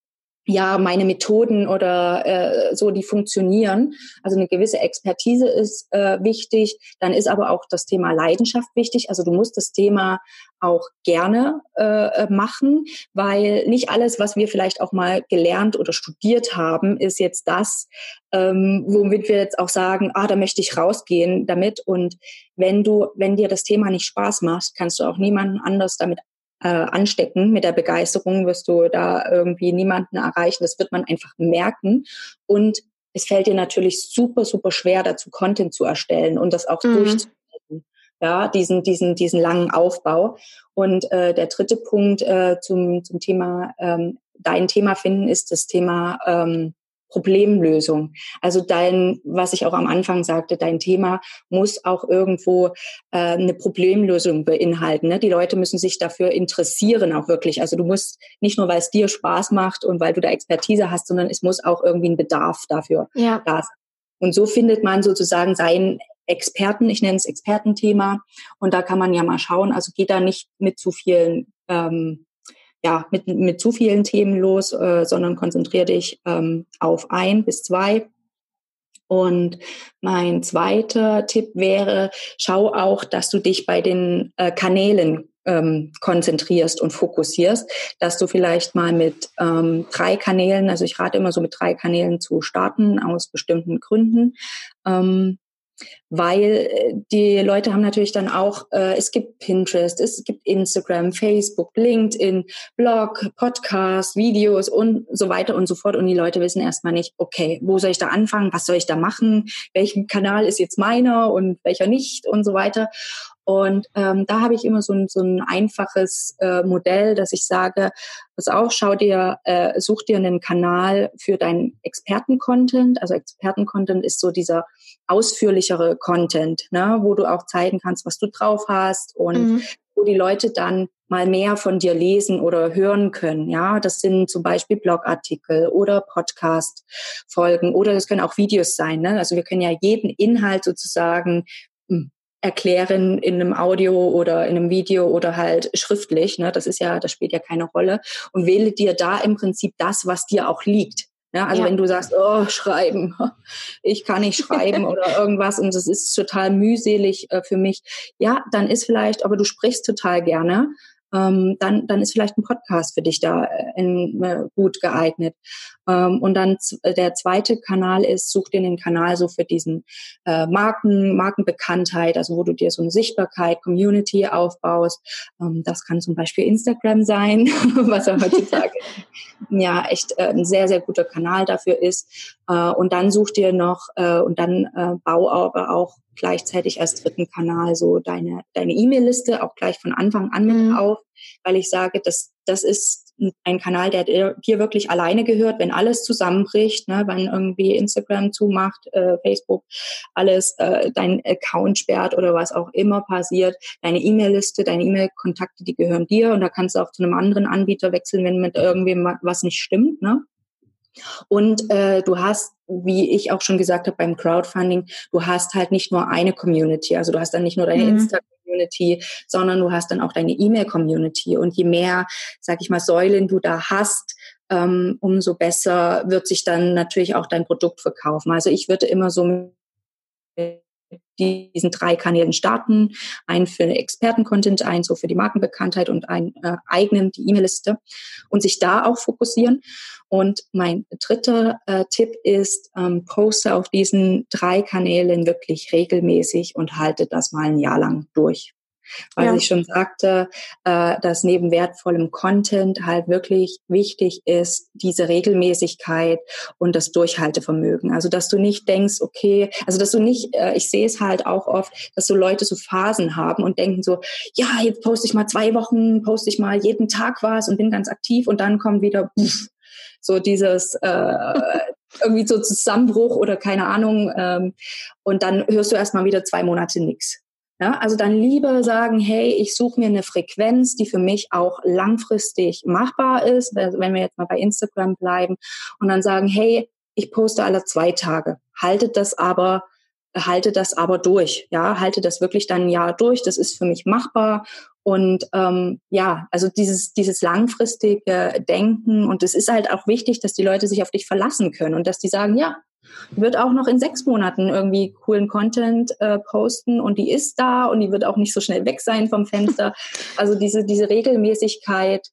ja, meine Methoden oder äh, so, die funktionieren. Also eine gewisse Expertise ist äh, wichtig. Dann ist aber auch das Thema Leidenschaft wichtig. Also du musst das Thema auch gerne äh, machen, weil nicht alles, was wir vielleicht auch mal gelernt oder studiert haben, ist jetzt das, ähm, womit wir jetzt auch sagen, ah, da möchte ich rausgehen damit. Und wenn du, wenn dir das Thema nicht Spaß macht, kannst du auch niemanden anders damit äh, anstecken. Mit der Begeisterung wirst du da irgendwie niemanden erreichen. Das wird man einfach merken. Und es fällt dir natürlich super, super schwer, dazu Content zu erstellen und das auch mhm. durchzuhalten. Ja, diesen, diesen, diesen langen Aufbau. Und äh, der dritte Punkt äh, zum, zum Thema ähm, dein Thema finden ist das Thema ähm, Problemlösung. Also dein, was ich auch am Anfang sagte, dein Thema muss auch irgendwo äh, eine Problemlösung beinhalten. Ne? Die Leute müssen sich dafür interessieren auch wirklich. Also du musst nicht nur, weil es dir Spaß macht und weil du da Expertise hast, sondern es muss auch irgendwie ein Bedarf dafür ja. da sein. Und so findet man sozusagen seinen Experten, ich nenne es Expertenthema. Und da kann man ja mal schauen. Also geht da nicht mit zu vielen ähm, ja, mit, mit zu vielen Themen los, äh, sondern konzentriere dich ähm, auf ein bis zwei. Und mein zweiter Tipp wäre, schau auch, dass du dich bei den äh, Kanälen ähm, konzentrierst und fokussierst, dass du vielleicht mal mit ähm, drei Kanälen, also ich rate immer so mit drei Kanälen zu starten aus bestimmten Gründen. Ähm, weil äh, die Leute haben natürlich dann auch, äh, es gibt Pinterest, es gibt Instagram, Facebook, LinkedIn, Blog, Podcast, Videos und so weiter und so fort. Und die Leute wissen erstmal nicht, okay, wo soll ich da anfangen, was soll ich da machen, welchen Kanal ist jetzt meiner und welcher nicht und so weiter. Und ähm, da habe ich immer so ein, so ein einfaches äh, Modell, dass ich sage, pass auf, schau dir, äh, such dir einen Kanal für deinen Experten-Content. Also Experten-Content ist so dieser ausführlichere Content, ne, wo du auch zeigen kannst, was du drauf hast und mhm. wo die Leute dann mal mehr von dir lesen oder hören können. Ja, das sind zum Beispiel Blogartikel oder Podcast-Folgen oder das können auch Videos sein. Ne? Also wir können ja jeden Inhalt sozusagen hm, erklären in einem Audio oder in einem Video oder halt schriftlich. Ne? Das ist ja, das spielt ja keine Rolle. Und wähle dir da im Prinzip das, was dir auch liegt. Ja, also ja. wenn du sagst, oh, schreiben, ich kann nicht schreiben oder irgendwas und das ist total mühselig äh, für mich, ja, dann ist vielleicht, aber du sprichst total gerne, ähm, dann, dann ist vielleicht ein Podcast für dich da äh, in, äh, gut geeignet. Ähm, und dann äh, der zweite Kanal ist, such dir einen Kanal so für diesen äh, Marken, Markenbekanntheit, also wo du dir so eine Sichtbarkeit, Community aufbaust. Ähm, das kann zum Beispiel Instagram sein, was ja heutzutage ja echt äh, ein sehr, sehr guter Kanal dafür ist. Äh, und dann such dir noch äh, und dann äh, bau aber auch gleichzeitig als dritten Kanal so deine deine E-Mail-Liste auch gleich von Anfang an mit mhm. auf, weil ich sage, dass das ist ein Kanal, der dir wirklich alleine gehört, wenn alles zusammenbricht, ne, wenn irgendwie Instagram zumacht, äh, Facebook, alles, äh, dein Account sperrt oder was auch immer passiert, deine E-Mail-Liste, deine E-Mail-Kontakte, die gehören dir und da kannst du auch zu einem anderen Anbieter wechseln, wenn mit irgendwem was nicht stimmt, ne? Und äh, du hast, wie ich auch schon gesagt habe beim Crowdfunding, du hast halt nicht nur eine Community, also du hast dann nicht nur deine mhm. Insta-Community, sondern du hast dann auch deine E-Mail-Community. Und je mehr, sag ich mal, Säulen du da hast, ähm, umso besser wird sich dann natürlich auch dein Produkt verkaufen. Also ich würde immer so diesen drei Kanälen starten. Einen für Experten-Content, einen so für die Markenbekanntheit und einen äh, eigenen, die E-Mail-Liste und sich da auch fokussieren. Und mein dritter äh, Tipp ist, ähm, poste auf diesen drei Kanälen wirklich regelmäßig und halte das mal ein Jahr lang durch weil ja. ich schon sagte, äh, dass neben wertvollem Content halt wirklich wichtig ist, diese Regelmäßigkeit und das Durchhaltevermögen. Also dass du nicht denkst, okay, also dass du nicht, äh, ich sehe es halt auch oft, dass so Leute so Phasen haben und denken so, ja, jetzt poste ich mal zwei Wochen, poste ich mal jeden Tag was und bin ganz aktiv und dann kommt wieder pff, so dieses äh, irgendwie so Zusammenbruch oder keine Ahnung ähm, und dann hörst du erstmal wieder zwei Monate nichts. Ja, also dann lieber sagen, hey, ich suche mir eine Frequenz, die für mich auch langfristig machbar ist, wenn wir jetzt mal bei Instagram bleiben und dann sagen, hey, ich poste alle zwei Tage, haltet das aber halte das aber durch, ja, halte das wirklich dann ein Jahr durch. Das ist für mich machbar. Und ähm, ja, also dieses dieses langfristige Denken und es ist halt auch wichtig, dass die Leute sich auf dich verlassen können und dass die sagen, ja, wird auch noch in sechs Monaten irgendwie coolen Content äh, posten und die ist da und die wird auch nicht so schnell weg sein vom Fenster. Also diese, diese Regelmäßigkeit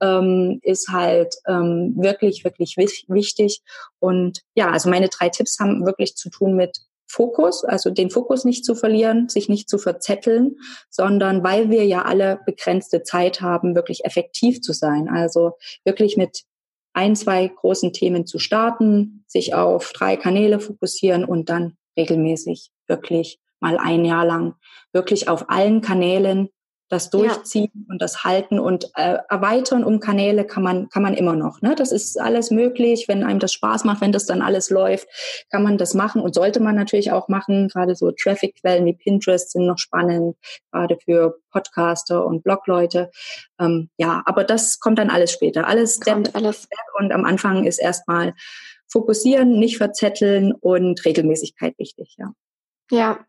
ähm, ist halt ähm, wirklich, wirklich wichtig. Und ja, also meine drei Tipps haben wirklich zu tun mit Fokus, also den Fokus nicht zu verlieren, sich nicht zu verzetteln, sondern weil wir ja alle begrenzte Zeit haben, wirklich effektiv zu sein. Also wirklich mit ein, zwei großen Themen zu starten, sich auf drei Kanäle fokussieren und dann regelmäßig wirklich mal ein Jahr lang wirklich auf allen Kanälen das Durchziehen ja. und das Halten und äh, erweitern um Kanäle kann man kann man immer noch. Ne? Das ist alles möglich, wenn einem das Spaß macht, wenn das dann alles läuft, kann man das machen und sollte man natürlich auch machen. Gerade so Traffic-Quellen wie Pinterest sind noch spannend, gerade für Podcaster und Blogleute. Ähm, ja, aber das kommt dann alles später. Alles kommt Step, alles. Step und am Anfang ist erstmal fokussieren, nicht verzetteln und Regelmäßigkeit wichtig. Ja. Ja,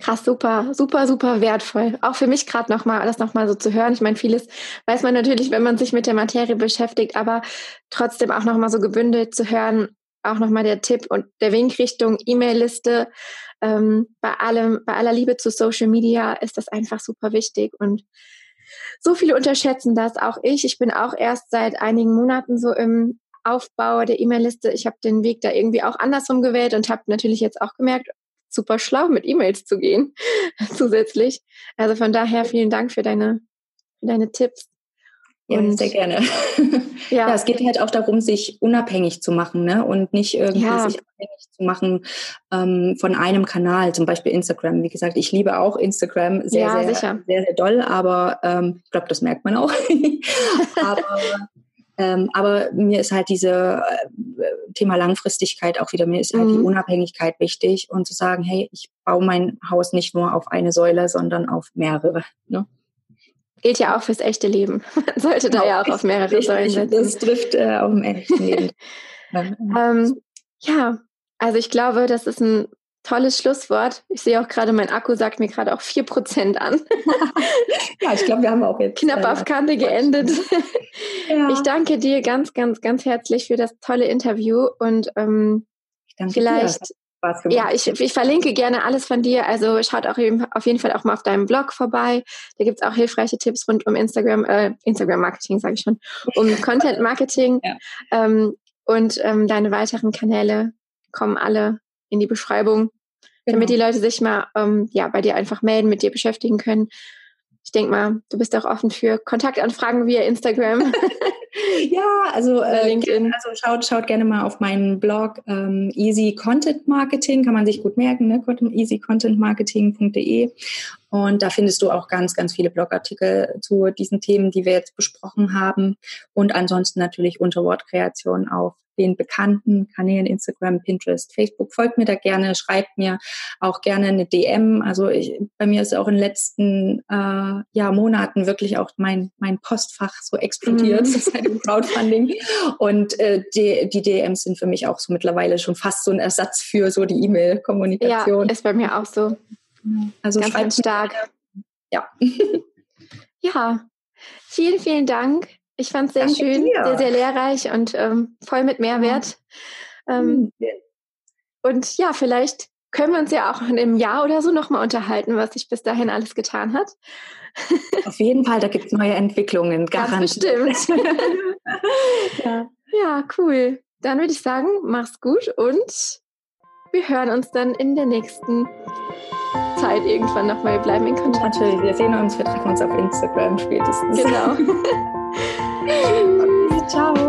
Krass, super, super, super wertvoll. Auch für mich gerade nochmal, das nochmal so zu hören. Ich meine, vieles weiß man natürlich, wenn man sich mit der Materie beschäftigt, aber trotzdem auch nochmal so gebündelt zu hören, auch nochmal der Tipp und der Wink Richtung E-Mail-Liste. Ähm, bei allem, bei aller Liebe zu Social Media ist das einfach super wichtig und so viele unterschätzen das, auch ich. Ich bin auch erst seit einigen Monaten so im Aufbau der E-Mail-Liste. Ich habe den Weg da irgendwie auch andersrum gewählt und habe natürlich jetzt auch gemerkt, super schlau mit E-Mails zu gehen zusätzlich. Also von daher vielen Dank für deine, für deine Tipps. Ja, und, sehr gerne. Ja. ja. es geht halt auch darum, sich unabhängig zu machen ne? und nicht irgendwie ja. sich abhängig zu machen ähm, von einem Kanal, zum Beispiel Instagram. Wie gesagt, ich liebe auch Instagram sehr, ja, sehr, sicher. sehr, sehr doll, aber ähm, ich glaube, das merkt man auch. aber ähm, aber mir ist halt diese äh, Thema Langfristigkeit auch wieder, mir ist halt mhm. die Unabhängigkeit wichtig und zu sagen, hey, ich baue mein Haus nicht nur auf eine Säule, sondern auf mehrere. Ne? Gilt ja auch fürs echte Leben. Man sollte da ja auch auf mehrere Säulen setzen. Das trifft äh, auf dem echten Leben. ähm, ja, also ich glaube, das ist ein Tolles Schlusswort. Ich sehe auch gerade, mein Akku sagt mir gerade auch 4% an. ja, ich glaube, wir haben auch jetzt. Knapp äh, auf Kante geendet. Ja. Ich danke dir ganz, ganz, ganz herzlich für das tolle Interview und ähm, vielleicht. Ja, ich, ich verlinke gerne alles von dir. Also schaut auch eben, auf jeden Fall auch mal auf deinem Blog vorbei. Da gibt es auch hilfreiche Tipps rund um Instagram, äh, Instagram-Marketing, sage ich schon, um Content-Marketing. Ja. Ähm, und ähm, deine weiteren Kanäle kommen alle in die Beschreibung genau. damit die Leute sich mal ähm, ja bei dir einfach melden, mit dir beschäftigen können. Ich denke mal, du bist auch offen für Kontaktanfragen via Instagram. ja, also, äh, LinkedIn. also schaut, schaut gerne mal auf meinen Blog ähm, Easy Content Marketing, kann man sich gut merken, ne? easycontentmarketing.de. Und da findest du auch ganz, ganz viele Blogartikel zu diesen Themen, die wir jetzt besprochen haben. Und ansonsten natürlich unter Wortkreation auf den bekannten Kanälen Instagram, Pinterest, Facebook. Folgt mir da gerne, schreibt mir auch gerne eine DM. Also ich, bei mir ist auch in den letzten äh, ja, Monaten wirklich auch mein, mein Postfach so explodiert mhm. seit dem Crowdfunding. Und äh, die, die DMs sind für mich auch so mittlerweile schon fast so ein Ersatz für so die E-Mail-Kommunikation. Ja, ist bei mir auch so. Also ganz, ganz stark. Ja. ja. Vielen, vielen Dank ich fand es sehr Danke schön, dir. sehr, sehr lehrreich und ähm, voll mit Mehrwert. Ähm, hm. und ja, vielleicht können wir uns ja auch in einem Jahr oder so nochmal unterhalten, was sich bis dahin alles getan hat. Auf jeden Fall, da gibt es neue Entwicklungen, garantiert. bestimmt. ja. ja, cool. Dann würde ich sagen, mach's gut und wir hören uns dann in der nächsten Zeit irgendwann nochmal. Wir bleiben in Kontakt. Natürlich, wir sehen uns, wir treffen uns auf Instagram spätestens. Genau. Ciao.